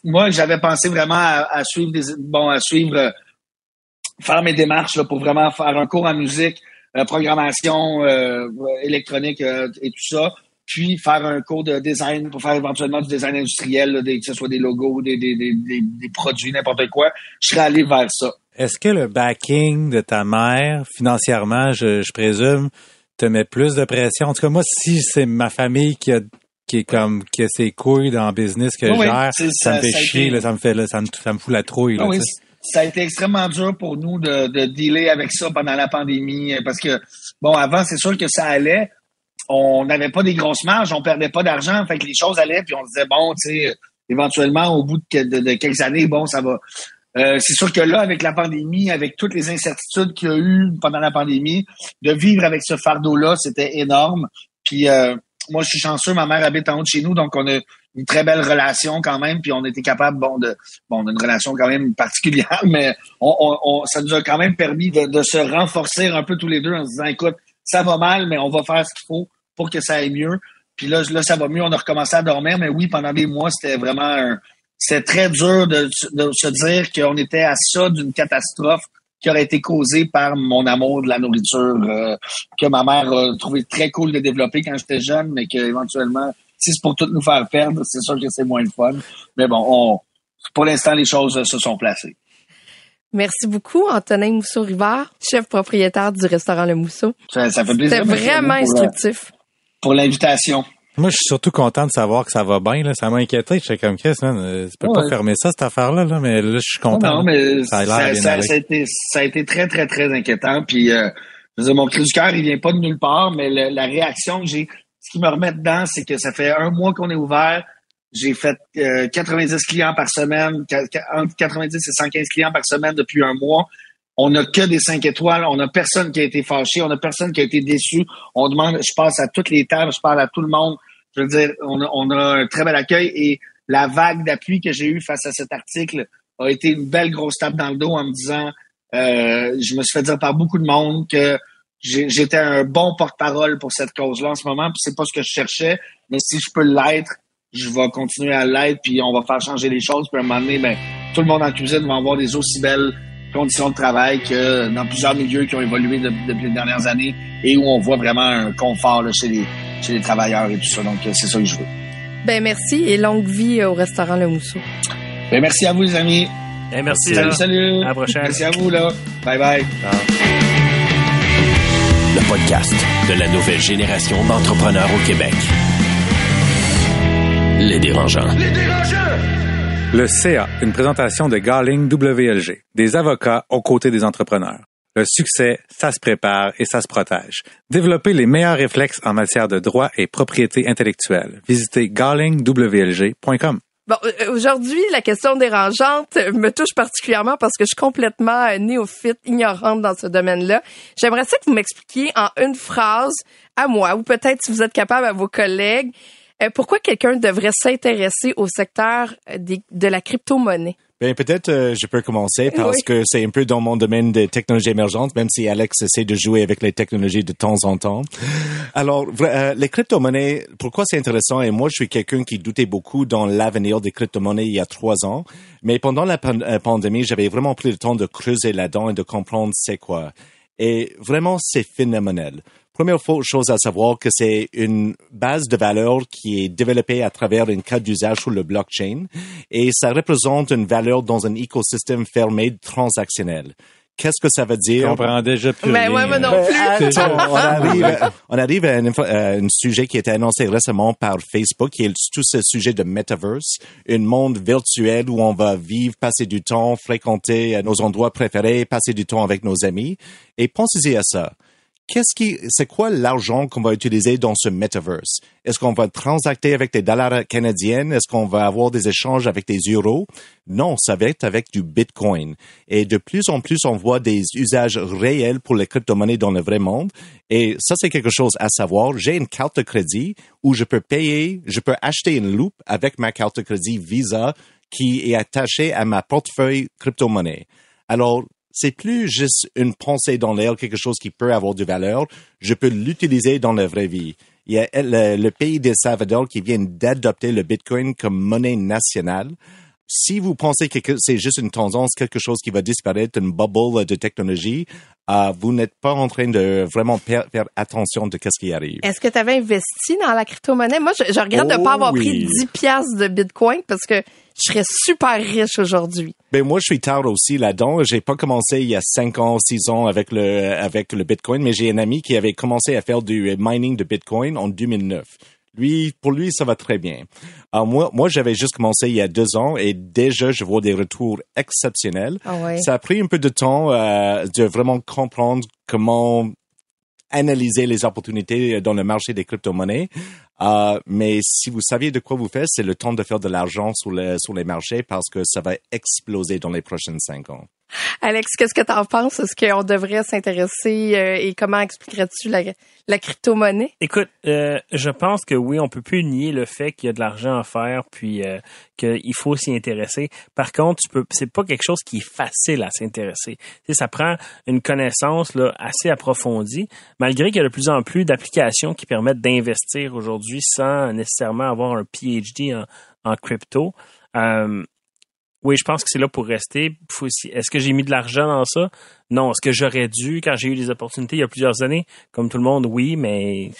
moi, j'avais pensé vraiment à, suivre des, bon, à suivre, euh, faire mes démarches là, pour vraiment faire un cours en musique, euh, programmation euh, électronique et tout ça puis faire un cours de design pour faire éventuellement du design industriel, des, que ce soit des logos, des, des, des, des produits, n'importe quoi, je serais allé vers ça. Est-ce que le backing de ta mère, financièrement, je, je présume, te met plus de pression? En tout cas, moi, si c'est ma famille qui a qui est comme qui a ses couilles dans le business que je gère, ça, me fait chier, là, ça me fait là, ça me, ça me fout la trouille. Là, ça a été extrêmement dur pour nous de, de dealer avec ça pendant la pandémie parce que bon avant c'est sûr que ça allait on n'avait pas des grosses marges, on perdait pas d'argent, fait que les choses allaient, puis on disait bon, tu sais, éventuellement au bout de, quelques années, bon, ça va. Euh, c'est sûr que là, avec la pandémie, avec toutes les incertitudes qu'il y a eu pendant la pandémie, de vivre avec ce fardeau-là, c'était énorme. Puis euh, moi, je suis chanceux, ma mère habite en haut de chez nous, donc on a une très belle relation quand même, puis on était capable, bon, de, bon, d'une relation quand même particulière, mais on, ça nous a quand même permis de, se renforcer un peu tous les deux en se disant, écoute, ça va mal, mais on va faire ce qu'il faut pour que ça aille mieux. Puis là, là, ça va mieux. On a recommencé à dormir. Mais oui, pendant des mois, c'était vraiment un... C'était très dur de, de se dire qu'on était à ça d'une catastrophe qui aurait été causée par mon amour de la nourriture euh, que ma mère a trouvé très cool de développer quand j'étais jeune, mais qu'éventuellement, si c'est pour tout nous faire perdre, c'est sûr que c'est moins le fun. Mais bon, on, pour l'instant, les choses se sont placées. Merci beaucoup, Antonin Mousseau-Rivard, chef propriétaire du restaurant Le Mousseau. Ça, ça fait plaisir. C'était vraiment instructif pour l'invitation. Moi, je suis surtout content de savoir que ça va bien. Là. Ça m'a inquiété. J'étais comme, Chris, man, euh, tu peux pas fermer ça, cette affaire-là. Là. Mais là, je suis content. Non, mais ça a, ça, ça, a été, ça a été très, très, très inquiétant. Puis, euh, je veux dire, mon cri du cœur, il vient pas de nulle part, mais la réaction que j'ai, ce qui me remet dedans, c'est que ça fait un mois qu'on est ouvert. J'ai fait 90 euh, clients par semaine, entre 90 et 115 clients par semaine depuis un mois. On n'a que des cinq étoiles. On n'a personne qui a été fâché. On n'a personne qui a été déçu. On demande, je passe à toutes les tables, je parle à tout le monde. Je veux dire, on a, on a un très bel accueil et la vague d'appui que j'ai eue face à cet article a été une belle grosse tape dans le dos en me disant, euh, je me suis fait dire par beaucoup de monde que j'étais un bon porte-parole pour cette cause-là en ce moment, puis c'est pas ce que je cherchais, mais si je peux l'être, je vais continuer à l'être, puis on va faire changer les choses, puis à un moment donné, ben, tout le monde en cuisine va avoir des aussi belles conditions de travail que dans plusieurs milieux qui ont évolué depuis les dernières années et où on voit vraiment un confort chez, les, chez les travailleurs et tout ça. Donc, c'est ça que je veux. Ben merci et longue vie au restaurant Le Mousseau. Ben merci à vous, les amis. Eh, merci. Salut, salut. À la prochaine. Merci à vous, là. Bye bye. Le podcast de la nouvelle génération d'entrepreneurs au Québec. Les dérangeants. Les dérangeants! Le CA, une présentation de Garling WLG, des avocats aux côtés des entrepreneurs. Le succès, ça se prépare et ça se protège. Développez les meilleurs réflexes en matière de droit et propriété intellectuelle. Visitez garlingwlg.com. Bon, euh, aujourd'hui, la question dérangeante me touche particulièrement parce que je suis complètement néophyte, ignorante dans ce domaine-là. J'aimerais ça que vous m'expliquiez en une phrase à moi, ou peut-être si vous êtes capable à vos collègues, Euh, pourquoi quelqu'un devrait s'intéresser au secteur euh, des- de la crypto-monnaie? Ben peut-être euh, je peux commencer parce Oui. que c'est un peu dans mon domaine des technologies émergentes, même si Alex essaie de jouer avec les technologies de temps en temps. Alors, euh, les crypto-monnaies, pourquoi c'est intéressant? Et moi, je suis quelqu'un qui doutait beaucoup dans l'avenir des crypto-monnaies il y a trois ans, mais pendant la pan- euh, pandémie, j'avais vraiment pris le temps de creuser là-dedans et de comprendre c'est quoi. Et vraiment, c'est phénoménal. Première chose à savoir que c'est une base de valeur qui est développée à travers une carte d'usage sur le blockchain et ça représente une valeur dans un écosystème fermé transactionnel. Qu'est-ce que ça veut Je dire? comprends déjà plus Ben rien. ouais, moi non plus. Attends, on arrive, on arrive à un, info- à un sujet qui a été annoncé récemment par Facebook, qui est tout ce sujet de metaverse, un monde virtuel où on va vivre, passer du temps, fréquenter nos endroits préférés, passer du temps avec nos amis. Et pensez-y à ça. Qu'est-ce qui, c'est quoi l'argent qu'on va utiliser dans ce metaverse? Est-ce qu'on va transacter avec des dollars canadiens? Est-ce qu'on va avoir des échanges avec des euros? Non, ça va être avec du bitcoin. Et de plus en plus, on voit des usages réels pour les crypto-monnaies dans le vrai monde. Et ça, c'est quelque chose à savoir. J'ai une carte de crédit où je peux payer, je peux acheter une loupe avec ma carte de crédit Visa qui est attachée à ma portefeuille crypto-monnaie. Alors, c'est plus juste une pensée dans l'air, quelque chose qui peut avoir de valeur. Je peux l'utiliser dans la vraie vie. Il y a le, le pays des Salvador qui vient d'adopter le Bitcoin comme monnaie nationale. Si vous pensez que c'est juste une tendance, quelque chose qui va disparaître, une bubble de technologie, euh, vous n'êtes pas en train de vraiment faire attention de ce qui arrive. Est-ce que tu avais investi dans la crypto-monnaie? Moi, je, je regrette de ne pas avoir oui. pris 10 piastres de bitcoin parce que je serais super riche aujourd'hui. Ben moi, je suis tard aussi là-dedans. J'ai pas commencé il y a cinq ans, six ans avec le avec le Bitcoin, mais j'ai un ami qui avait commencé à faire du mining de Bitcoin en 2009. Lui, pour lui, ça va très bien. Alors moi, moi, j'avais juste commencé il y a deux ans et déjà, je vois des retours exceptionnels. Ah ouais. Ça a pris un peu de temps euh, de vraiment comprendre comment analyser les opportunités dans le marché des crypto-monnaies. Euh, mais si vous saviez de quoi vous faites, c'est le temps de faire de l'argent sur, le, sur les marchés parce que ça va exploser dans les prochaines cinq ans. Alex, qu'est-ce que tu en penses? Est-ce qu'on devrait s'intéresser euh, et comment expliquerais-tu la, la crypto-monnaie? Écoute, euh, je pense que oui, on peut plus nier le fait qu'il y a de l'argent à faire, puis euh, qu'il faut s'y intéresser. Par contre, tu peux, c'est pas quelque chose qui est facile à s'intéresser. Tu sais, ça prend une connaissance là assez approfondie, malgré qu'il y a de plus en plus d'applications qui permettent d'investir aujourd'hui sans nécessairement avoir un PhD en, en crypto. Euh, oui, je pense que c'est là pour rester. Est-ce que j'ai mis de l'argent dans ça? Non. Est-ce que j'aurais dû quand j'ai eu des opportunités il y a plusieurs années? Comme tout le monde, oui, mais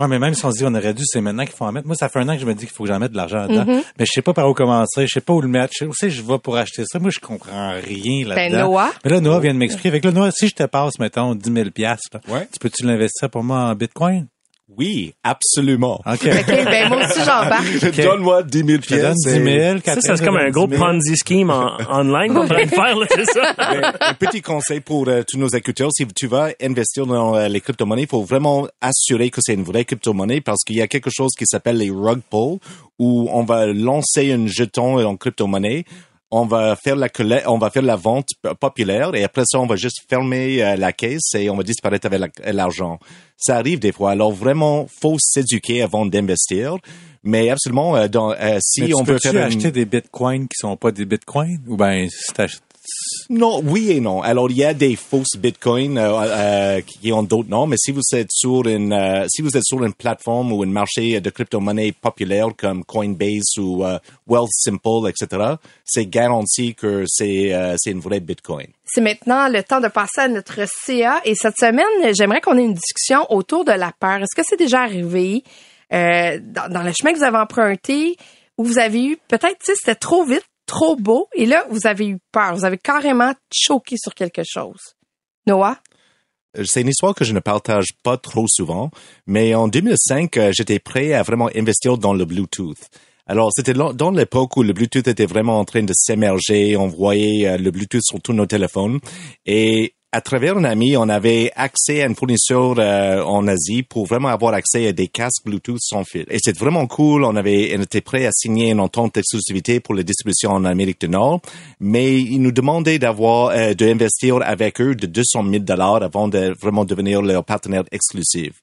Ouais, mais même si on se dit on aurait dû, c'est maintenant qu'il faut en mettre. Moi, ça fait un an que je me dis qu'il faut que j'en mette de l'argent dedans. Mhm. Mais je sais pas par où commencer, je sais pas où le mettre. Je sais où c'est que je vais pour acheter ça. Moi, je comprends rien Ben, là-dedans. Noah? Mais là, Noah vient de m'expliquer. Avec là, Noah, si je te passe, mettons, 10 000 piastres, là, Ouais. tu peux-tu l'investir pour moi en Bitcoin? Oui, absolument. OK. OK, ben moi aussi j'embarque. Donne-moi 10 000 Je te donne 10 000. ça, ça c'est comme un gros 10 000. Ponzi scheme en, online qu'on train de faire, là, c'est ça? un petit conseil pour euh, tous nos écouteurs, si tu vas investir dans euh, les crypto-monnaies, il faut vraiment assurer que c'est une vraie crypto-monnaie parce qu'il y a quelque chose qui s'appelle les rug pulls où on va lancer un jeton en crypto-monnaie. On va faire la on va faire la vente populaire et après ça, on va juste fermer euh, la caisse et on va disparaître avec la- l'argent. Ça arrive des fois. Alors vraiment, faut s'éduquer avant d'investir. Mais absolument, euh, dans, euh, si Mais on peut peux-tu faire une- acheter des bitcoins qui sont pas des bitcoins? Ou ben, si t'achètes- Non, oui et non. Alors, il y a des fausses bitcoins euh, euh, qui ont d'autres noms, mais si vous êtes sur une euh, si vous êtes sur une plateforme ou un marché de crypto-monnaie populaire comme Coinbase ou euh, Wealthsimple, etc., c'est garanti que c'est une vraie bitcoin. C'est maintenant le temps de passer à notre CA et cette semaine, j'aimerais qu'on ait une discussion autour de la peur. Est-ce que c'est déjà arrivé dans, le chemin que vous avez emprunté où vous avez eu peut-être, tu c'était trop vite, trop beau et là, vous avez eu peur. Vous avez carrément choqué sur quelque chose. Noah? Euh, C'est une histoire que je ne partage pas trop souvent, mais en 2005, euh, j'étais prêt à vraiment investir dans le Bluetooth. Alors, c'était dans l'époque où le Bluetooth était vraiment en train de s'émerger. On voyait euh, le Bluetooth sur tous nos téléphones. Et à travers un ami, on avait accès à une fournisseur euh, en Asie pour vraiment avoir accès à des casques Bluetooth sans fil. Et c'était vraiment cool. On avait, on était prêt à signer une entente d'exclusivité pour la distribution en Amérique du Nord, mais ils nous demandaient d'avoir, euh, d'investir avec eux de 200 000 dollars avant de vraiment devenir leur partenaire exclusif.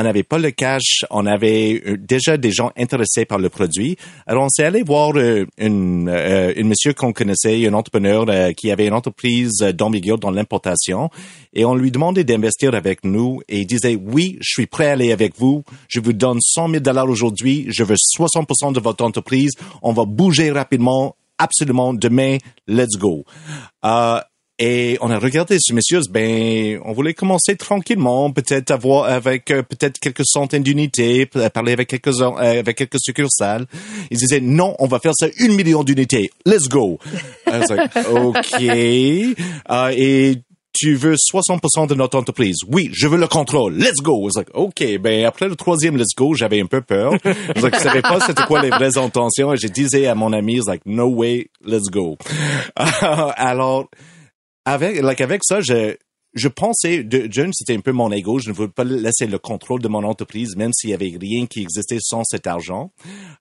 On n'avait pas le cash, on avait euh, déjà des gens intéressés par le produit. Alors on s'est allé voir euh, une, euh, une monsieur qu'on connaissait, un entrepreneur euh, qui avait une entreprise d'Ambigueur dans l'importation, et on lui demandait d'investir avec nous, et il disait oui, je suis prêt à aller avec vous, je vous donne 100 000 dollars aujourd'hui, je veux 60% de votre entreprise, on va bouger rapidement, absolument demain, let's go. Euh, et on a regardé ce monsieur, ben, on voulait commencer tranquillement, peut-être avoir avec euh, peut-être quelques centaines d'unités, parler avec quelques euh, avec quelques succursales. Ils disaient non, on va faire ça une million d'unités, let's go. I was like, ok. Euh, et tu veux 60% de notre entreprise? Oui, je veux le contrôle. Let's go. I was like, OK. Ben, après le troisième let's go, j'avais un peu peur. Je savais pas c'était quoi les vraies intentions? Et je disais à mon ami, I was like, no way, let's go. Alors, avec, like, avec ça, je, je pensais, de jeune, c'était un peu mon ego. Je ne voulais pas laisser le contrôle de mon entreprise, même s'il y avait rien qui existait sans cet argent.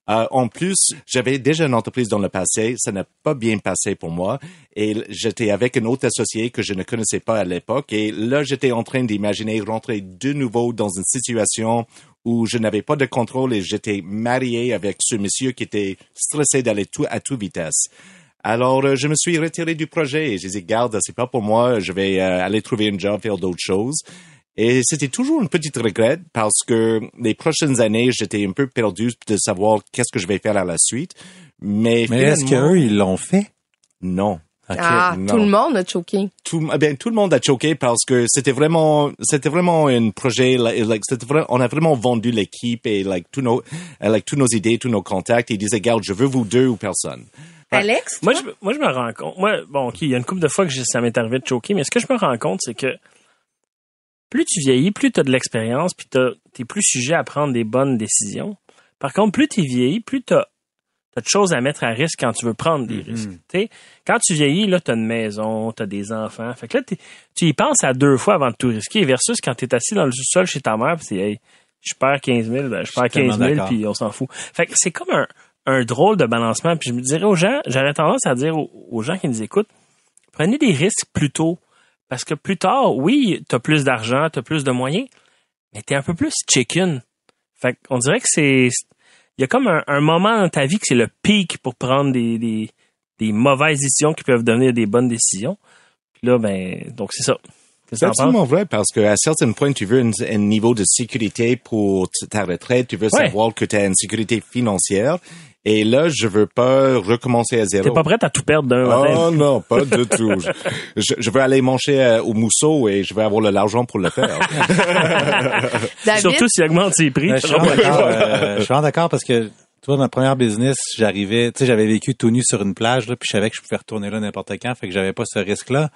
Euh, en plus, j'avais déjà une entreprise dans le passé. Ça n'a pas bien passé pour moi. Et j'étais avec un autre associé que je ne connaissais pas à l'époque. Et là, j'étais en train d'imaginer rentrer de nouveau dans une situation où je n'avais pas de contrôle et j'étais marié avec ce monsieur qui était stressé d'aller tout à toute vitesse. Alors, euh, je me suis retiré du projet et j'ai dit, garde, c'est pas pour moi, je vais euh, aller trouver un job, faire d'autres choses. Et c'était toujours une petite regret parce que les prochaines années, j'étais un peu perdu de savoir qu'est-ce que je vais faire à la suite. Mais, Mais est-ce finalement, qu'eux, ils l'ont fait? Non. Ah, non. tout le monde a choqué. Tout, eh bien, tout le monde a choqué parce que c'était vraiment, c'était vraiment un projet, like, vrai- on a vraiment vendu l'équipe et, like, tous nos, like, tous nos idées, tous nos contacts. Et ils disaient, garde, je veux vous deux ou personne. Alex? Moi, je, moi, je me rends compte. Moi, bon, OK, il y a une couple de fois que ça m'est arrivé de choquer, mais ce que je me rends compte, c'est que plus tu vieillis, plus tu as de l'expérience, puis tu es plus sujet à prendre des bonnes décisions. Par contre, plus tu vieillis, plus tu as, de choses à mettre à risque quand tu veux prendre des risques. Tu sais, quand tu vieillis, là, tu as une maison, tu as des enfants. Fait que là, tu y penses à deux fois avant de tout risquer, versus quand tu es assis dans le sol chez ta mère, puis c'est, hey, je perds 15 000, ben, je perds suis tellement 15 000, d'accord. puis on s'en fout. Fait que c'est comme un, un drôle de balancement. Puis je me dirais aux gens, j'aurais tendance à dire aux, aux gens qui nous écoutent, prenez des risques plus tôt. Parce que plus tard, oui, t'as plus d'argent, t'as plus de moyens, mais t'es un peu plus chicken. Fait qu'on dirait que c'est, il y a comme un, un moment dans ta vie que c'est le pic pour prendre des, des, des mauvaises décisions qui peuvent devenir des bonnes décisions. Puis là, ben, donc c'est ça. C'est absolument vrai parce qu'à certains points, tu veux un, niveau de sécurité pour ta retraite. Tu veux Ouais. savoir que tu as une sécurité financière. Et là, je veux pas recommencer à zéro. T'es pas prête à tout perdre d'un matin. Oh non, pas du tout. Je, je veux aller manger euh, au mousseau et je veux avoir de l'argent pour le faire. David? Surtout s'il augmente ses prix. Je suis vraiment d'accord, euh, je suis vraiment d'accord parce que, tu vois, dans ma première business, j'arrivais, tu sais, j'avais vécu tout nu sur une plage, là, puis je savais que je pouvais retourner là n'importe quand, fait que j'avais pas ce risque-là.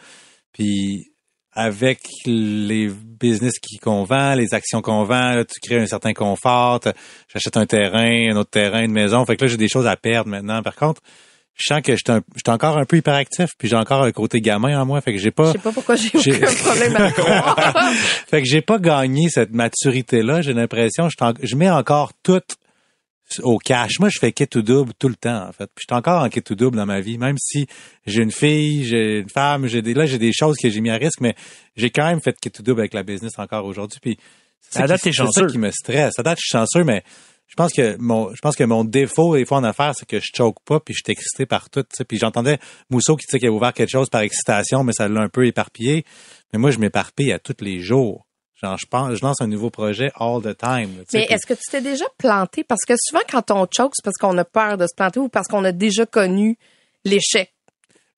Puis, avec les business qui qu'on vend, les actions qu'on vend, là, tu crées un certain confort, j'achète un terrain, un autre terrain, une maison, fait que là, j'ai des choses à perdre maintenant. Par contre, je sens que un- j'étais encore un peu hyperactif, puis j'ai encore un côté gamin en moi, fait que j'ai Je pas... sais pas pourquoi j'ai J'ai- aucun problème à croire. Fait que j'ai pas gagné cette maturité-là. J'ai l'impression, je, je mets encore tout au cash. Moi, je fais kit ou double tout le temps, en fait. Puis je suis encore en kit ou double dans ma vie, même si j'ai une fille, j'ai une femme, j'ai des, là, j'ai des choses que j'ai mis à risque, mais j'ai quand même fait kit ou double avec la business encore aujourd'hui. Puis c'est ça date, qui- c'est ça chanceux. qui me stresse. À date, je suis chanceux, mais je pense que mon, je pense que mon défaut des fois en affaires, c'est que je choke pas puis je suis excité par tout. Puis j'entendais Mousseau qui disait qu'il a ouvert quelque chose par excitation, mais ça l'a un peu éparpillé. Mais moi, je m'éparpille à tous les jours. Genre, je pense, je lance un nouveau projet all the time. Mais est-ce que tu t'es déjà planté? Parce que souvent, quand on choke, c'est parce qu'on a peur de se planter ou parce qu'on a déjà connu l'échec?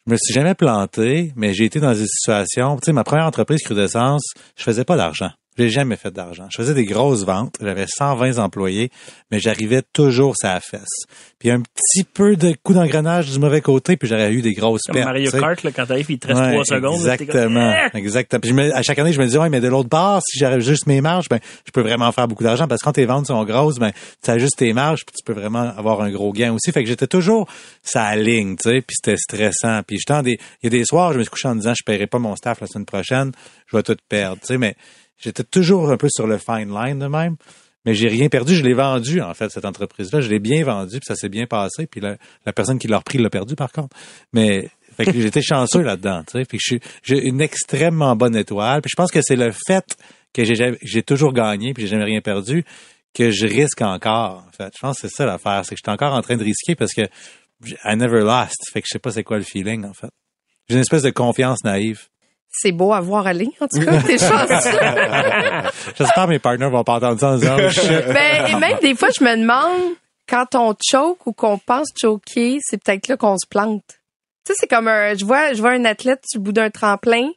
Je me suis jamais planté, mais j'ai été dans des situations. Tu sais, ma première entreprise Crudescence, je faisais pas d'argent. J'ai jamais fait d'argent. Je faisais des grosses ventes. J'avais 120 employés, mais j'arrivais toujours à la fesse. Puis un petit peu de coup d'engrenage du mauvais côté, puis j'aurais eu des grosses Comme pertes. Mario. Kart, là, quand t'arrives, il te reste Ouais, trois secondes. là, t'es comme, Exactement. Ah! Exactement. Puis je me- à chaque année, je me dis, ouais, mais de l'autre part, si j'arrive juste mes marges, ben, je peux vraiment faire beaucoup d'argent parce que quand tes ventes sont grosses, ben, tu as juste tes marges puis tu peux vraiment avoir un gros gain aussi. Fait que j'étais toujours ça ligne, tu sais, puis c'était stressant. Puis j'étais des, il y a des soirs, je me suis couché en disant, je paierai pas mon staff la semaine prochaine, je vais tout perdre, tu sais, mais j'étais toujours un peu sur le fine line de même. Mais j'ai rien perdu, je l'ai vendu en fait cette entreprise-là, je l'ai bien vendu puis ça s'est bien passé puis la, la personne qui l'a repris l'a perdu par contre. Mais fait que j'étais chanceux là-dedans, tu sais. Puis que je suis j'ai une extrêmement bonne étoile. Puis je pense que c'est le fait que j'ai toujours gagné puis j'ai jamais rien perdu, que je risque encore. En fait, je pense que c'est ça l'affaire, c'est que je suis encore en train de risquer parce que I never lost. Fait que je sais pas c'est quoi le feeling en fait. J'ai une espèce de confiance naïve. C'est beau à voir aller, en tout cas. T'es chanceux. J'espère que mes partners vont pas entendre ça en disant oh, shit. Ben, et même des fois, je me demande, quand on choke ou qu'on pense choquer, c'est peut-être là qu'on se plante. Tu sais, c'est comme un, je vois, je vois un athlète sur le bout d'un tremplin.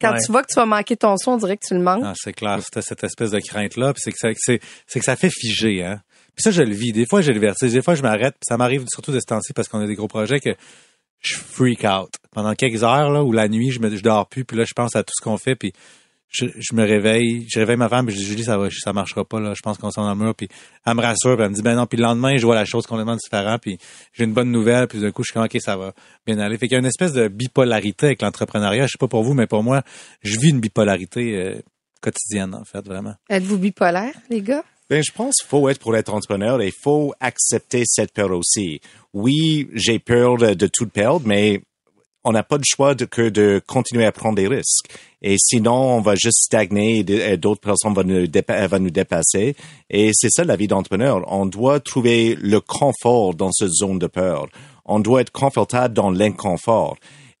Quand Ouais. tu vois que tu vas manquer ton son, on dirait que tu le manques. Ah, c'est clair, c'était cette espèce de crainte-là, puis c'est que ça, que c'est, c'est que ça fait figer, hein. Puis ça, je le vis. Des fois, j'ai le vertige. Des fois, je m'arrête. Puis ça m'arrive surtout de ce temps-ci parce qu'on a des gros projets que je freak out. Pendant quelques heures, là, ou la nuit, je me, je dors plus. Puis là, je pense à tout ce qu'on fait. Puis je, je me réveille. Je réveille ma femme. Puis je dis, Julie, ça va, ça marchera pas, là. Je pense qu'on s'en dans le. Puis elle me rassure. Elle me dit, ben non. Puis le lendemain, je vois la chose complètement différente. Puis j'ai une bonne nouvelle. Puis d'un coup, je suis comme, OK, ça va bien aller. Fait qu'il y a une espèce de bipolarité avec l'entrepreneuriat. Je sais pas pour vous, mais pour moi, je vis une bipolarité euh, quotidienne, en fait, vraiment. Êtes-vous bipolaire, les gars? Ben, je pense qu'il faut être pour être entrepreneur et il faut accepter cette peur aussi. Oui, j'ai peur de, tout perdre, mais on n'a pas de choix que de continuer à prendre des risques. Et sinon, on va juste stagner et d'autres personnes vont nous, vont nous dépasser. Et c'est ça la vie d'entrepreneur. On doit trouver le confort dans cette zone de peur. On doit être confortable dans l'inconfort.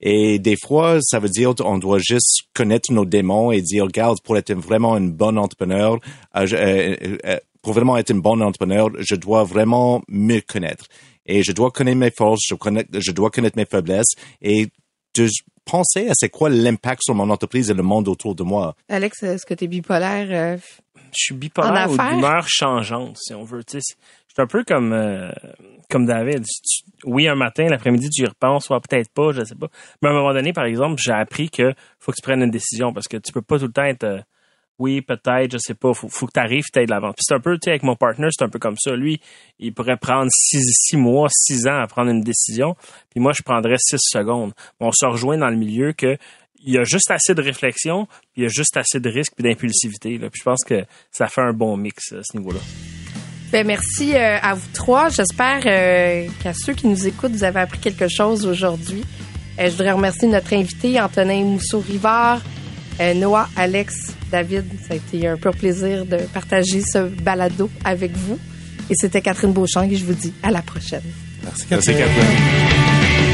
Et des fois, ça veut dire on doit juste connaître nos démons et dire, regarde, pour être vraiment un bon entrepreneur, euh, euh, euh, pour vraiment être un bon entrepreneur, je dois vraiment me connaître. Et je dois connaître mes forces, je, connais- je dois connaître mes faiblesses et de penser à c'est quoi l'impact sur mon entreprise et le monde autour de moi. Alex, est-ce que t'es bipolaire? Je suis bipolaire ou d'humeur changeante, si on veut. Je suis un peu comme euh, comme David. Oui, un matin, l'après-midi, tu y repenses, soit peut-être pas, je sais pas. Mais à un moment donné, par exemple, j'ai appris que faut que tu prennes une décision parce que tu peux pas tout le temps être euh, oui, peut-être, je sais pas, faut, faut que tu arrives, tu de l'avant. Puis c'est un peu, tu sais, avec mon partner, c'est un peu comme ça. Lui, il pourrait prendre six, six mois, six ans à prendre une décision, puis moi, je prendrais six secondes. On se rejoint dans le milieu que il y a juste assez de réflexion, puis il y a juste assez de risque puis d'impulsivité. Là. Puis je pense que ça fait un bon mix à ce niveau-là. Ben merci euh, à vous trois. J'espère euh, qu'à ceux qui nous écoutent, vous avez appris quelque chose aujourd'hui. Euh, je voudrais remercier notre invité, Antonin Mousseau-Rivard, euh, Noah, Alex, David. Ça a été un pur plaisir de partager ce balado avec vous. Et c'était Catherine Beauchamp et je vous dis à la prochaine. Merci. Catherine.